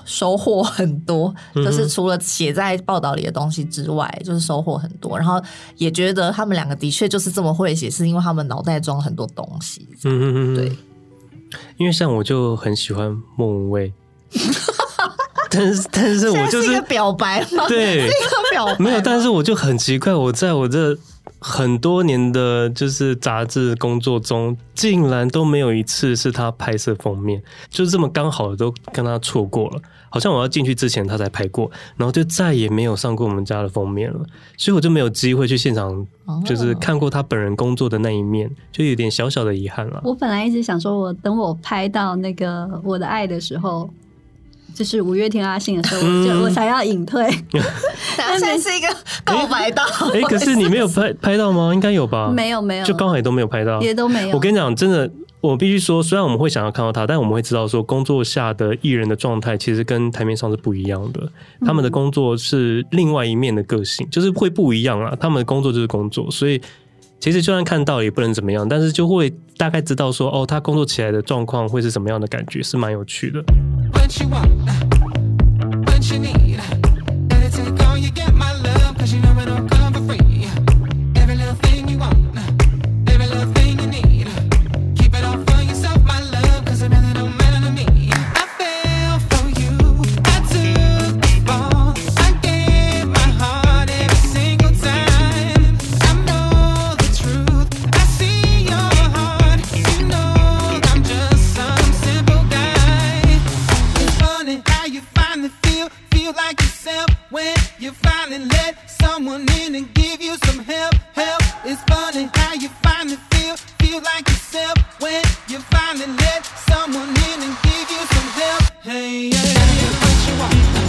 收获很多，就是除了写在报道里的东西之外，就是收获很多。然后也觉得他们两个的确就是这么会写，是因为他们脑袋装很多东西。嗯嗯对，因为像我就很喜欢莫文蔚。但是，但是我就是，是一个表白吗？对，一个表白没有。但是我就很奇怪，我在我这很多年的就是杂志工作中，竟然都没有一次是他拍摄封面，就是这么刚好的都跟他错过了。好像我要进去之前他才拍过，然后就再也没有上过我们家的封面了，所以我就没有机会去现场，就是看过他本人工作的那一面，就有点小小的遗憾了。我本来一直想说，我等我拍到那个我的爱的时候。就是五月天阿信的时候，我就我才要隐退。现在是一个告白到，哎，可是你没有拍拍到吗？应该有吧？没有没有，就刚好也都没有拍到，也都没有。我跟你讲，真的。我必须说，虽然我们会想要看到他，但我们会知道说，工作下的艺人的状态其实跟台面上是不一样的。他们的工作是另外一面的个性，就是会不一样啊。他们的工作就是工作，所以其实就算看到也不能怎么样，但是就会大概知道说，哦，他工作起来的状况会是什么样的感觉，是蛮有趣的。and let someone in and give you some help. Help. It's funny how you finally feel, feel like yourself when you finally let someone in and give you some help. Hey, yeah, yeah, yeah. what you want.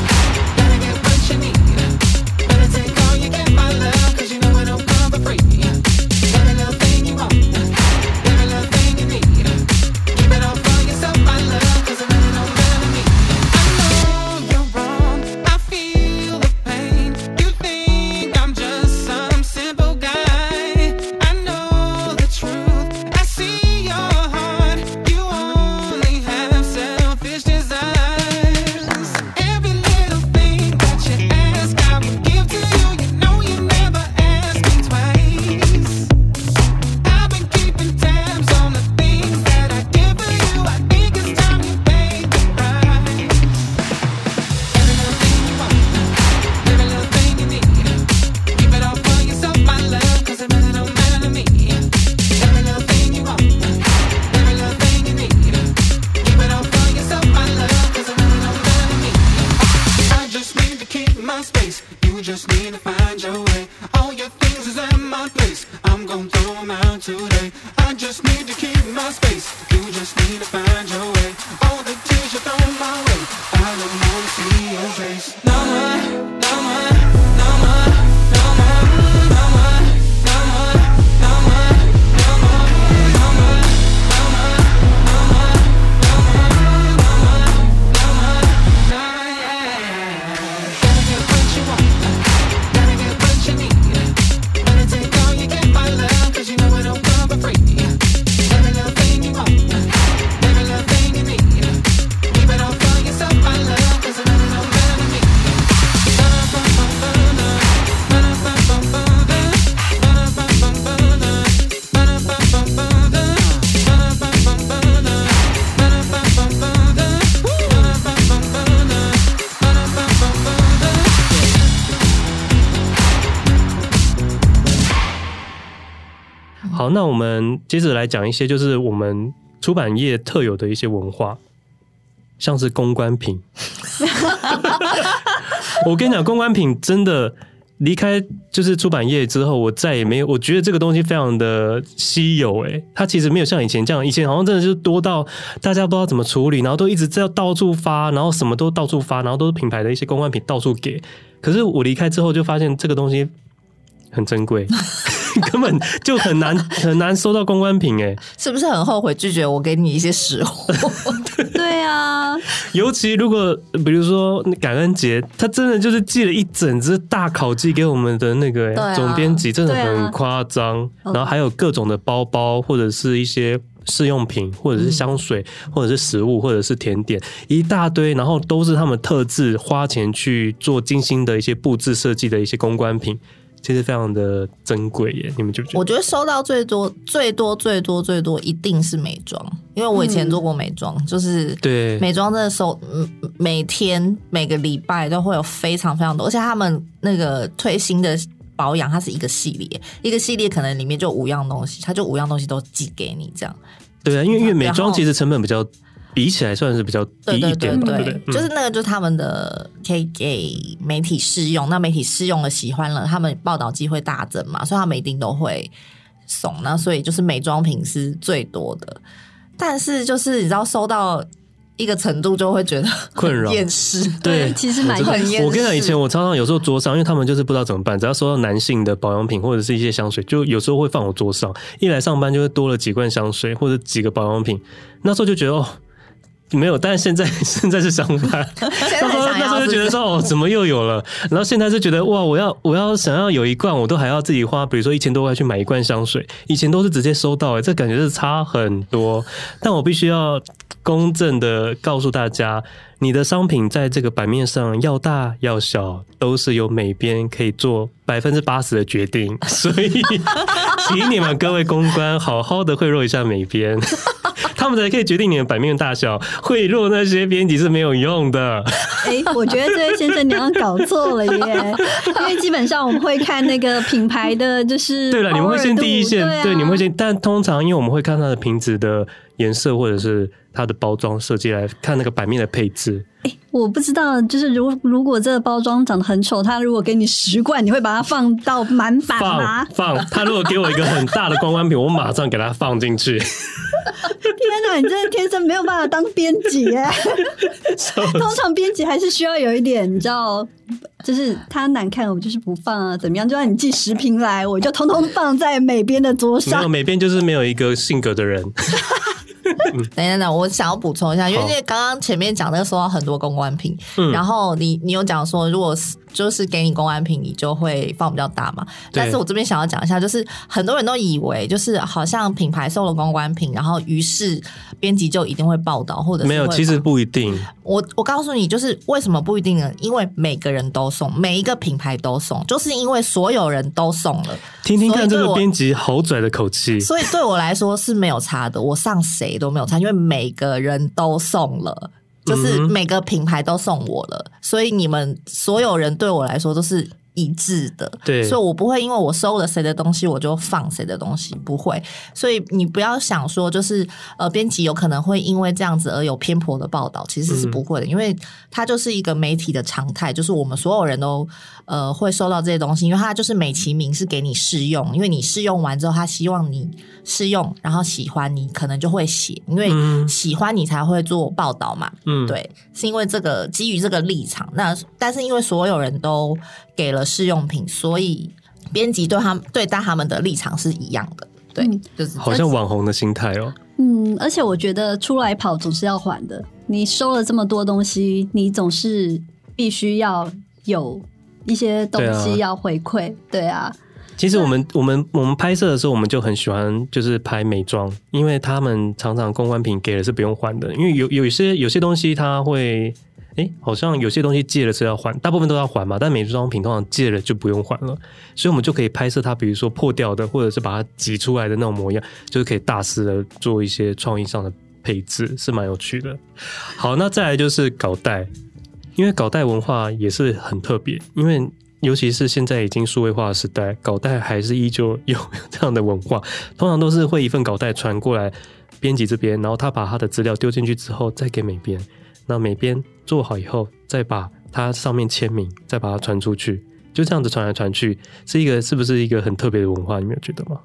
那我们接着来讲一些，就是我们出版业特有的一些文化，像是公关品。我跟你讲，公关品真的离开就是出版业之后，我再也没有。我觉得这个东西非常的稀有，诶，它其实没有像以前这样，以前好像真的是多到大家不知道怎么处理，然后都一直在到处发，然后什么都到处发，然后都是品牌的一些公关品到处给。可是我离开之后，就发现这个东西很珍贵。根本就很难 很难收到公关品哎，是不是很后悔拒绝我给你一些实货？对啊，尤其如果比如说感恩节，他真的就是寄了一整只大烤鸡给我们的那个总编辑，真的很夸张。然后还有各种的包包，或者是一些试用品，或者是香水，或者是食物，或者是甜点，一大堆，然后都是他们特制花钱去做精心的一些布置设计的一些公关品。其实非常的珍贵耶，你们觉不觉得？我觉得收到最多、最多、最多、最多，一定是美妆，因为我以前做过美妆，嗯、就是对美妆真的收，每天每个礼拜都会有非常非常多，而且他们那个推新的保养，它是一个系列，一个系列可能里面就五样东西，它就五样东西都寄给你这样。对啊，因为因为美妆其实成本比较。比起来算是比较低一点，对对对，对，就是那个，就是他们的可以给媒体试用，那媒体试用了喜欢了，他们报道机会大增嘛，所以他们一定都会送。那所以就是美妆品是最多的，但是就是你知道收到一个程度就会觉得 困扰、厌世。对，其实蛮很厌世。我跟你讲，以前我常常有时候桌上，因为他们就是不知道怎么办，只要收到男性的保养品或者是一些香水，就有时候会放我桌上。一来上班就会多了几罐香水或者几个保养品，那时候就觉得哦。没有，但是现在 现在是相反，那时候那时候就觉得说哦，怎么又有了？然后现在是觉得哇，我要我要想要有一罐，我都还要自己花，比如说一千多块去买一罐香水。以前都是直接收到，哎，这感觉是差很多。但我必须要公正的告诉大家，你的商品在这个版面上要大要小，都是由美编可以做百分之八十的决定。所以，请你们各位公关好好的贿赂一下美编。他们才可以决定你的版面大小，贿赂那些编辑是没有用的。哎、欸，我觉得这位先生你要搞错了耶，因为基本上我们会看那个品牌的，就是对了，你们会先第一线，对，啊、对，你们会先，但通常因为我们会看它的瓶子的颜色或者是它的包装设计来看那个版面的配置。哎、欸，我不知道，就是如如果这个包装长得很丑，他如果给你十罐，你会把它放到满版吗？放，放，他如果给我一个很大的公关品，我马上给它放进去。天哪，你真的天生没有办法当编辑耶！通常编辑还是需要有一点，你知道，就是它难看，我就是不放啊，怎么样？就让你寄十瓶来，我就通通放在美编的桌上。没有，美编就是没有一个性格的人。等一下，等等，我想要补充一下，因为刚刚前面讲那个收到很多公关品，嗯、然后你你有讲说，如果是就是给你公关品，你就会放比较大嘛。但是我这边想要讲一下，就是很多人都以为，就是好像品牌送了公关品，然后于是编辑就一定会报道，或者是没有，其实不一定。我我告诉你，就是为什么不一定呢？因为每个人都送，每一个品牌都送，就是因为所有人都送了。听听看这个编辑好拽的口气。所以对我来说是没有差的，我上谁都没有差，因为每个人都送了。就是每个品牌都送我了，嗯、所以你们所有人对我来说都是一致的。对，所以我不会因为我收了谁的东西，我就放谁的东西，不会。所以你不要想说，就是呃，编辑有可能会因为这样子而有偏颇的报道，其实是不会的，嗯、因为它就是一个媒体的常态，就是我们所有人都呃会收到这些东西，因为它就是美其名是给你试用，因为你试用完之后，他希望你。试用，然后喜欢你，可能就会写，因为喜欢你才会做报道嘛。嗯，对，是因为这个基于这个立场。那但是因为所有人都给了试用品，所以编辑对他们对待他们的立场是一样的。对，嗯、就是好像网红的心态哦。嗯，而且我觉得出来跑总是要还的。你收了这么多东西，你总是必须要有一些东西要回馈。对啊。其实我们我们我们拍摄的时候，我们就很喜欢就是拍美妆，因为他们常常公关品给了是不用还的，因为有有一些有些东西他会，哎，好像有些东西借了是要还，大部分都要还嘛，但美妆品通常借了就不用还了，所以我们就可以拍摄它，比如说破掉的，或者是把它挤出来的那种模样，就是可以大肆的做一些创意上的配置，是蛮有趣的。好，那再来就是搞带，因为稿代文化也是很特别，因为。尤其是现在已经数位化的时代，稿代还是依旧 有这样的文化。通常都是会一份稿代传过来编辑这边，然后他把他的资料丢进去之后，再给美编。那美编做好以后，再把它上面签名，再把它传出去，就这样子传来传去，是一个是不是一个很特别的文化？你没有觉得吗？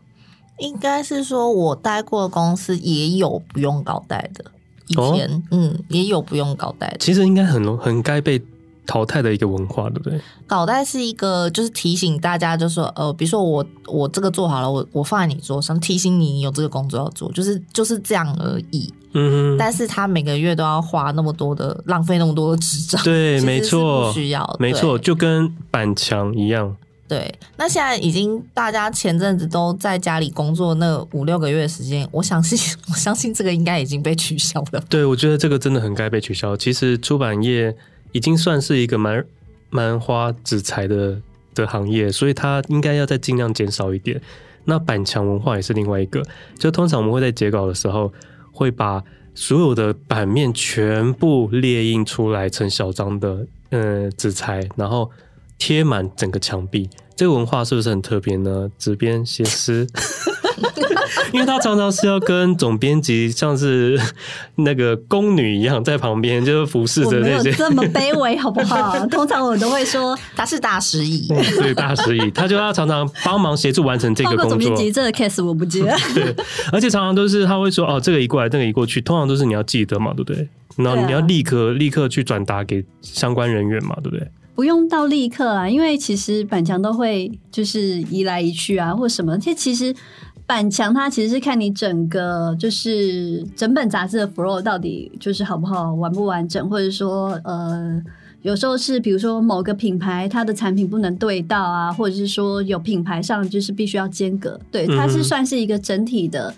应该是说，我待过的公司也有不用稿代的，以前、哦、嗯也有不用稿带的。其实应该很很该被。淘汰的一个文化，对不对？稿带是一个，就是提醒大家，就是说，呃，比如说我我这个做好了，我我放在你桌上，提醒你你有这个工作要做，就是就是这样而已。嗯哼。但是他每个月都要花那么多的，浪费那么多的纸张，对，没错，不需要，没错，就跟板墙一样。对，那现在已经大家前阵子都在家里工作那五六个月的时间，我相信 我相信这个应该已经被取消了。对，我觉得这个真的很该被取消。其实出版业。已经算是一个蛮蛮花纸材的的行业，所以它应该要再尽量减少一点。那板墙文化也是另外一个，就通常我们会在截稿的时候，会把所有的版面全部列印出来成小张的嗯纸材，然后贴满整个墙壁。这个文化是不是很特别呢？纸边写诗。因为他常常是要跟总编辑像是 那个宫女一样在旁边，就是服侍着那些。这么卑微好不好？通常我都会说他是大师姨，对大师姨，他就要常常帮忙协助完成这个工作。总编辑这个 case 我不接。对，而且常常都是他会说哦，这个移过来，那个移过去，通常都是你要记得嘛，对不对？然后你要立刻立刻去转达给相关人员嘛，对不对？不用到立刻啊，因为其实板墙都会就是移来移去啊，或什么。这其实板墙它其实是看你整个就是整本杂志的 flow 到底就是好不好，完不完整，或者说呃，有时候是比如说某个品牌它的产品不能对到啊，或者是说有品牌上就是必须要间隔，对，它是算是一个整体的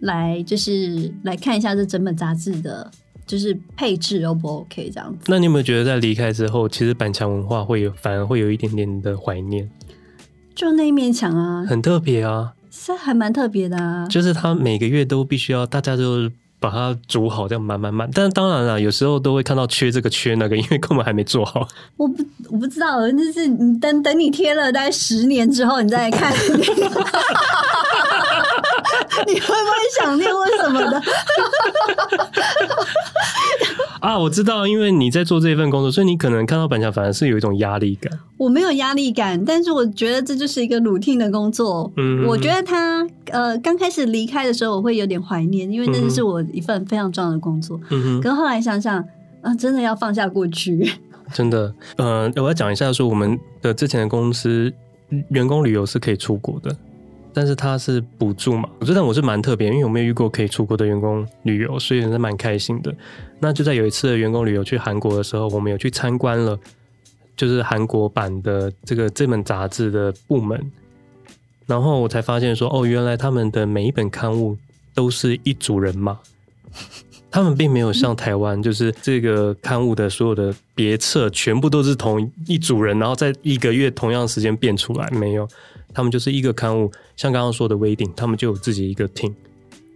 来就是来看一下这整本杂志的。就是配置 O 不 OK 这样子？那你有没有觉得在离开之后，其实板墙文化会有反而会有一点点的怀念？就那一面墙啊，很特别啊，是还蛮特别的啊。就是他每个月都必须要大家就把它煮好，这样慢慢慢。但是当然了，有时候都会看到缺这个缺那个，因为根本还没做好。我不我不知道，就是你等等你贴了大概十年之后，你再来看。你会不会想念或什么的？啊，我知道，因为你在做这一份工作，所以你可能看到板桥反而是有一种压力感。我没有压力感，但是我觉得这就是一个 routine 的工作。嗯，我觉得他呃刚开始离开的时候，我会有点怀念，因为那就是我一份非常重要的工作。嗯哼。可是后来想想，啊、呃，真的要放下过去。真的，呃，我要讲一下说，我们的之前的公司员工旅游是可以出国的。但是他是补助嘛，我觉得我是蛮特别，因为我没有遇过可以出国的员工旅游，所以是蛮开心的。那就在有一次的员工旅游去韩国的时候，我们有去参观了，就是韩国版的这个这本杂志的部门，然后我才发现说，哦，原来他们的每一本刊物都是一组人马，他们并没有像台湾，就是这个刊物的所有的别册全部都是同一组人，然后在一个月同样时间变出来，没有。他们就是一个刊物，像刚刚说的 Wedding，他们就有自己一个 team。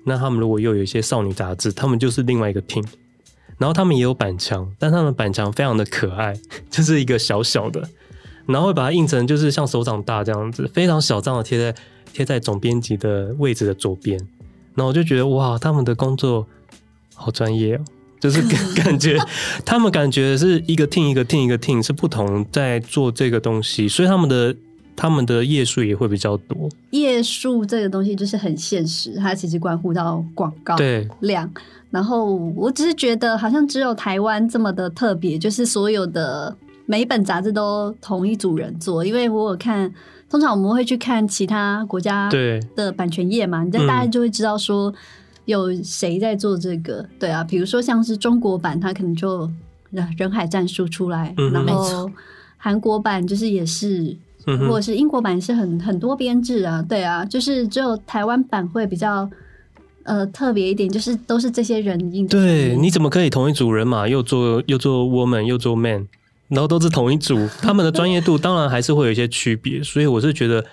那他们如果又有一些少女杂志，他们就是另外一个 team。然后他们也有板墙，但他们板墙非常的可爱，就是一个小小的，然后会把它印成就是像手掌大这样子，非常小张的贴在贴在总编辑的位置的左边。然后我就觉得哇，他们的工作好专业哦，就是感 觉他们感觉是一个 team 一个 team 一个 team 是不同在做这个东西，所以他们的。他们的页数也会比较多。页数这个东西就是很现实，它其实关乎到广告量。然后我只是觉得，好像只有台湾这么的特别，就是所有的每一本杂志都同一组人做。因为我有看，通常我们会去看其他国家的版权页嘛，你在大概就会知道说有谁在做这个。嗯、对啊，比如说像是中国版，它可能就人海战术出来，嗯、然后韩国版就是也是。或者是英国版是很很多编制啊，对啊，就是只有台湾版会比较呃特别一点，就是都是这些人印。对，你怎么可以同一组人马又做又做 woman 又做 man，然后都是同一组，他们的专业度当然还是会有一些区别。所以我是觉得，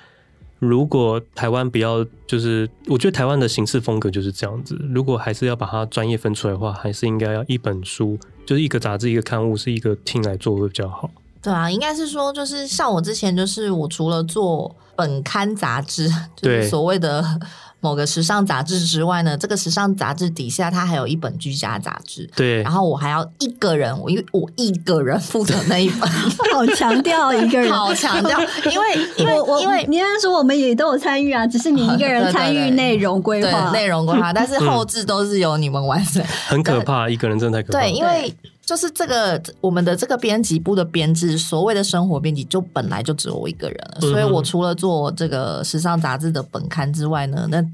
如果台湾不要，就是我觉得台湾的形式风格就是这样子。如果还是要把它专业分出来的话，还是应该要一本书，就是一个杂志一个刊物是一个 team 来做会比较好。对啊，应该是说，就是像我之前，就是我除了做本刊杂志，就是所谓的 某个时尚杂志之外呢，这个时尚杂志底下它还有一本居家杂志，对，然后我还要一个人，我因为我一个人负责那一本，好强调一个人，好强调，因为因为我因为你刚才说我们也都有参与啊，只是你一个人参与内容规划，内容规划，但是后置都是由你们完成，很可怕，一个人真的太可怕，对，因为。就是这个我们的这个编辑部的编制，所谓的生活编辑就本来就只有我一个人了，所以我除了做这个时尚杂志的本刊之外呢，那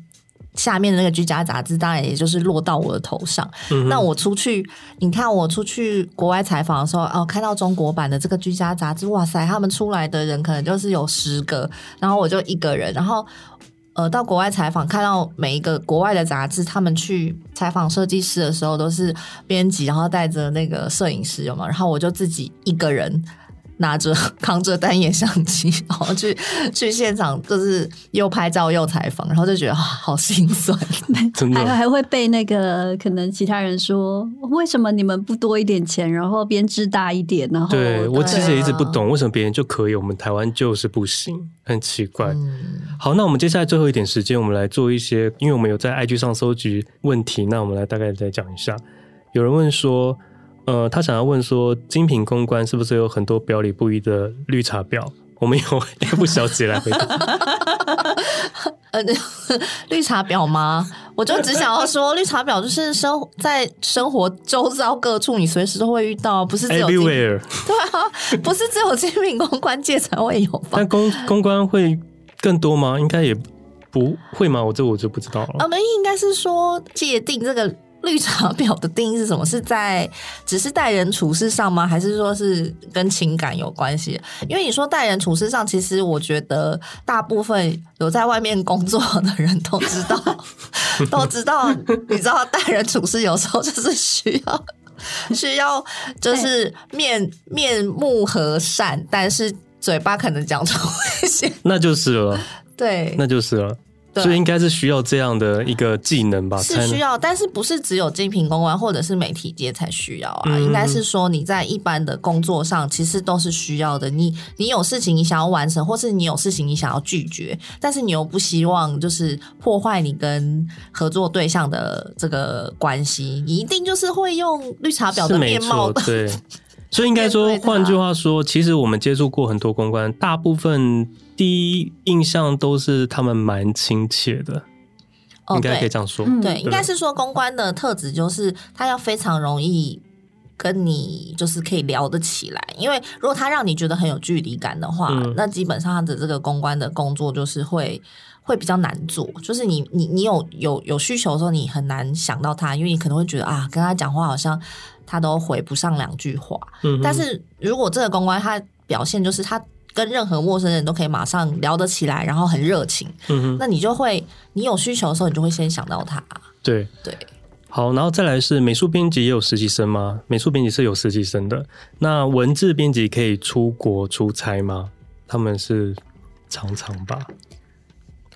下面的那个居家杂志当然也就是落到我的头上。那我出去，你看我出去国外采访的时候，哦，看到中国版的这个居家杂志，哇塞，他们出来的人可能就是有十个，然后我就一个人，然后。呃，到国外采访，看到每一个国外的杂志，他们去采访设计师的时候，都是编辑，然后带着那个摄影师，有吗？然后我就自己一个人拿着 扛着单眼相机，然后去去现场，就是又拍照又采访，然后就觉得啊，好心酸，真的还还会被那个可能其他人说，为什么你们不多一点钱，然后编制大一点，然后对我其实也一直不懂，为什么别人就可以，我们台湾就是不行，很奇怪。嗯、好，那我们接下来最后一点时间，我们来做一些，因为我们有在 IG 上搜集问题，那我们来大概再讲一下。有人问说。呃，他想要问说，精品公关是不是有很多表里不一的绿茶婊？我们有 F 小姐来回答。呃，绿茶婊吗？我就只想要说，绿茶婊就是生在生活周遭各处，你随时都会遇到，不是只有 everywhere。对啊，不是只有精品公关界才会有吧？但公公关会更多吗？应该也不会吗？我这我就不知道了。我们应该是说界定这个。绿茶婊的定义是什么？是在只是待人处事上吗？还是说是跟情感有关系？因为你说待人处事上，其实我觉得大部分有在外面工作的人都知道，都知道。你知道待人处事有时候就是需要需要，就是 面面目和善，但是嘴巴可能讲出一些，那就是了。对，那就是了。所以应该是需要这样的一个技能吧？是需要，但是不是只有精品公关或者是媒体界才需要啊？嗯、应该是说你在一般的工作上其实都是需要的。你你有事情你想要完成，或是你有事情你想要拒绝，但是你又不希望就是破坏你跟合作对象的这个关系，你一定就是会用绿茶婊的面貌的。对，所以应该说，换句话说，其实我们接触过很多公关，大部分。第一印象都是他们蛮亲切的，哦、应该可以这样说。对，对应该是说公关的特质就是他要非常容易跟你就是可以聊得起来，因为如果他让你觉得很有距离感的话，嗯、那基本上他的这个公关的工作就是会会比较难做。就是你你你有有有需求的时候，你很难想到他，因为你可能会觉得啊，跟他讲话好像他都回不上两句话。嗯，但是如果这个公关他表现就是他。跟任何陌生人都可以马上聊得起来，然后很热情。嗯哼，那你就会，你有需求的时候，你就会先想到他。对对，好，然后再来是美术编辑也有实习生吗？美术编辑是有实习生的。那文字编辑可以出国出差吗？他们是常常吧？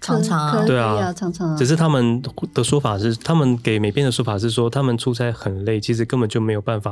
常常啊，对啊，常常。啊只是他们的说法是，他们给美编的说法是说，他们出差很累，其实根本就没有办法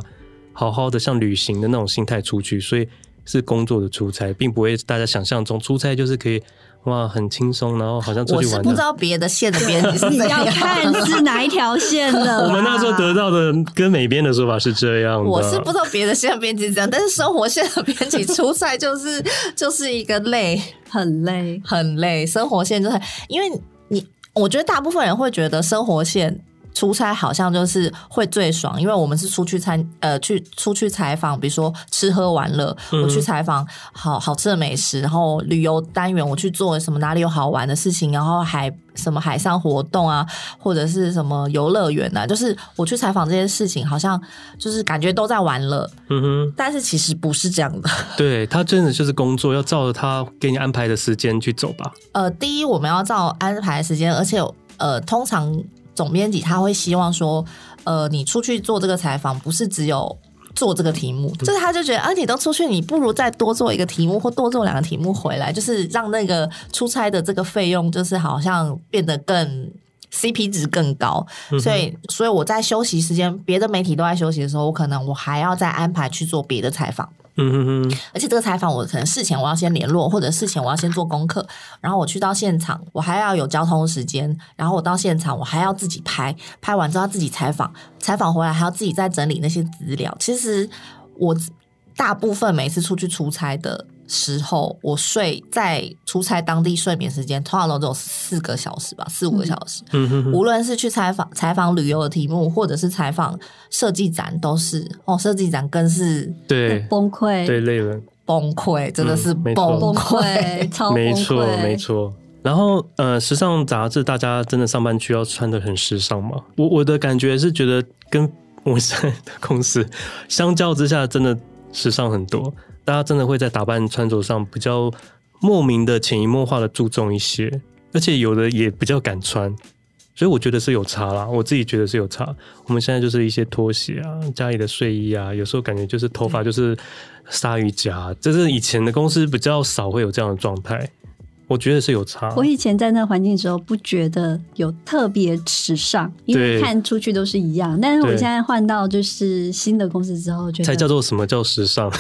好好的像旅行的那种心态出去，所以。是工作的出差，并不会大家想象中出差就是可以哇很轻松，然后好像出去玩。我是不知道别的线的编辑是怎样，要看是哪一条线的。我们那时候得到的跟美编的说法是这样的。我是不知道别的线的编辑是这样，但是生活线的编辑出差就是 就是一个累，很累，很累。生活线就是因为你，我觉得大部分人会觉得生活线。出差好像就是会最爽，因为我们是出去参呃去出去采访，比如说吃喝玩乐，嗯、我去采访好好吃的美食，然后旅游单元我去做什么哪里有好玩的事情，然后海什么海上活动啊，或者是什么游乐园啊，就是我去采访这些事情，好像就是感觉都在玩乐，嗯哼，但是其实不是这样的，对，他真的就是工作，要照着他给你安排的时间去走吧。呃，第一我们要照安排的时间，而且呃通常。总编辑他会希望说，呃，你出去做这个采访，不是只有做这个题目，就是他就觉得啊，你都出去，你不如再多做一个题目，或多做两个题目回来，就是让那个出差的这个费用，就是好像变得更 CP 值更高。所以，所以我在休息时间，别的媒体都在休息的时候，我可能我还要再安排去做别的采访。嗯嗯嗯，而且这个采访我可能事前我要先联络，或者事前我要先做功课，然后我去到现场，我还要有交通时间，然后我到现场我还要自己拍，拍完之后要自己采访，采访回来还要自己再整理那些资料。其实我大部分每次出去出差的。时候，我睡在出差当地睡眠时间通常都只有四个小时吧，四五个小时。嗯哼哼。无论是去采访采访旅游的题目，或者是采访设计展，都是哦，设计展更是对崩溃，对累了，崩溃真的是崩溃，超没错没错。然后呃，时尚杂志大家真的上班需要穿的很时尚吗？我我的感觉是觉得跟我现在的公司相较之下，真的时尚很多。大家真的会在打扮穿着上比较莫名的潜移默化的注重一些，而且有的也比较敢穿，所以我觉得是有差啦，我自己觉得是有差。我们现在就是一些拖鞋啊，家里的睡衣啊，有时候感觉就是头发就是鲨鱼夹，这是以前的公司比较少会有这样的状态。我觉得是有差。我以前在那个环境的时候，不觉得有特别时尚，因为看出去都是一样。但是我现在换到就是新的公司之后，觉得才叫做什么叫时尚。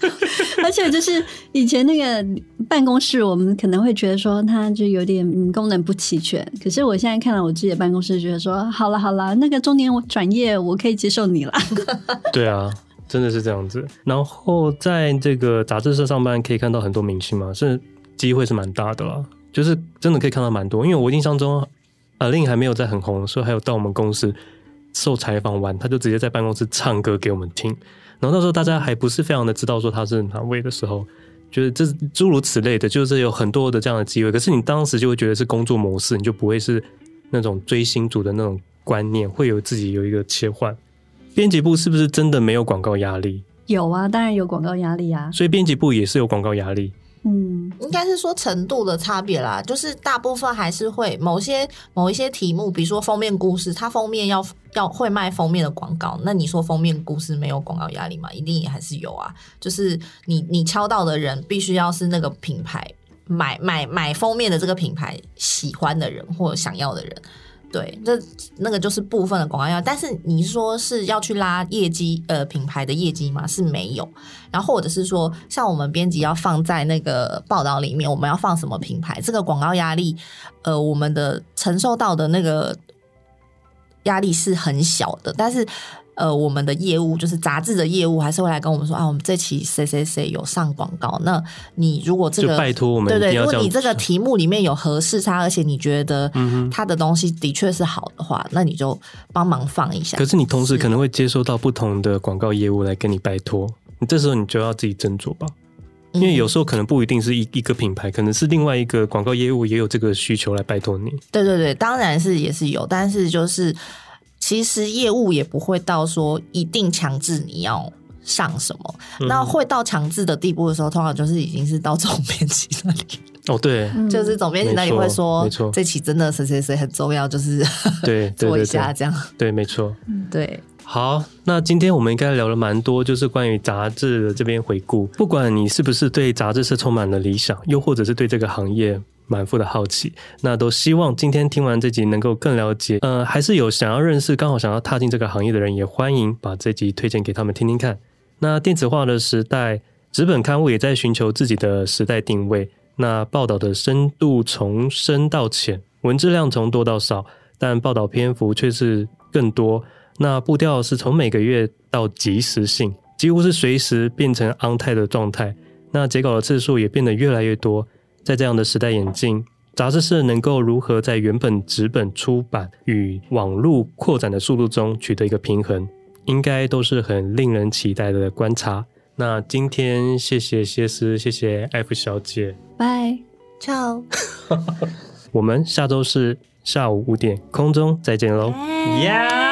而且就是以前那个办公室，我们可能会觉得说它就有点功能不齐全。可是我现在看了我自己的办公室，觉得说好了好了，那个中年转业我可以接受你了。对啊，真的是这样子。然后在这个杂志社上班，可以看到很多明星嘛，是。机会是蛮大的啦，就是真的可以看到蛮多。因为我印象中，A-Lin 还没有在很红的时候，还有到我们公司受采访完，他就直接在办公室唱歌给我们听。然后那时候大家还不是非常的知道说他是哪位的时候，觉得这诸如此类的，就是有很多的这样的机会。可是你当时就会觉得是工作模式，你就不会是那种追星族的那种观念，会有自己有一个切换。编辑部是不是真的没有广告压力？有啊，当然有广告压力啊。所以编辑部也是有广告压力。嗯，应该是说程度的差别啦，就是大部分还是会某些某一些题目，比如说封面故事，它封面要要会卖封面的广告，那你说封面故事没有广告压力吗？一定也还是有啊，就是你你敲到的人必须要是那个品牌买买买封面的这个品牌喜欢的人或想要的人。对，这那个就是部分的广告要，但是你说是要去拉业绩，呃，品牌的业绩吗？是没有。然后或者是说，像我们编辑要放在那个报道里面，我们要放什么品牌？这个广告压力，呃，我们的承受到的那个压力是很小的，但是。呃，我们的业务就是杂志的业务，还是会来跟我们说啊，我们这期谁谁谁有上广告。那你如果这个拜托我们，对对，如果你这个题目里面有合适它，而且你觉得它的东西的确是好的话，嗯、那你就帮忙放一下。可是你同时可能会接收到不同的广告业务来跟你拜托，你这时候你就要自己斟酌吧，因为有时候可能不一定是一一个品牌，可能是另外一个广告业务也有这个需求来拜托你。对对对，当然是也是有，但是就是。其实业务也不会到说一定强制你要上什么，嗯、那会到强制的地步的时候，通常就是已经是到总编辑那里。哦，对，就是总编辑那里会说，没错，这期真的谁谁谁很重要，就是 对做一下这样。对，没错，对。好，那今天我们应该聊了蛮多，就是关于杂志的这边回顾。不管你是不是对杂志社充满了理想，又或者是对这个行业。满腹的好奇，那都希望今天听完这集能够更了解。呃，还是有想要认识、刚好想要踏进这个行业的人，也欢迎把这集推荐给他们听听看。那电子化的时代，纸本刊物也在寻求自己的时代定位。那报道的深度从深到浅，文字量从多到少，但报道篇幅却是更多。那步调是从每个月到即时性，几乎是随时变成 on time 的状态。那截稿的次数也变得越来越多。在这样的时代演进，杂志社能够如何在原本纸本出版与网络扩展的速度中取得一个平衡，应该都是很令人期待的观察。那今天谢谢谢斯，谢谢 F 小姐，拜，Ciao。我们下周四下午五点空中再见喽，呀，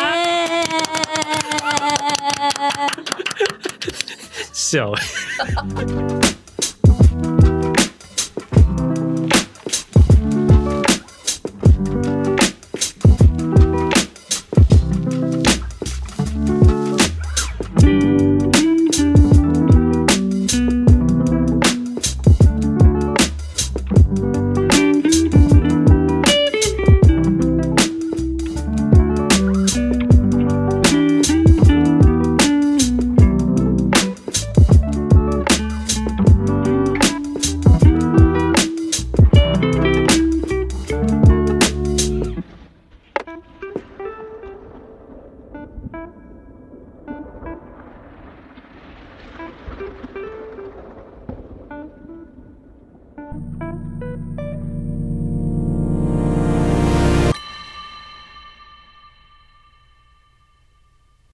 sjá.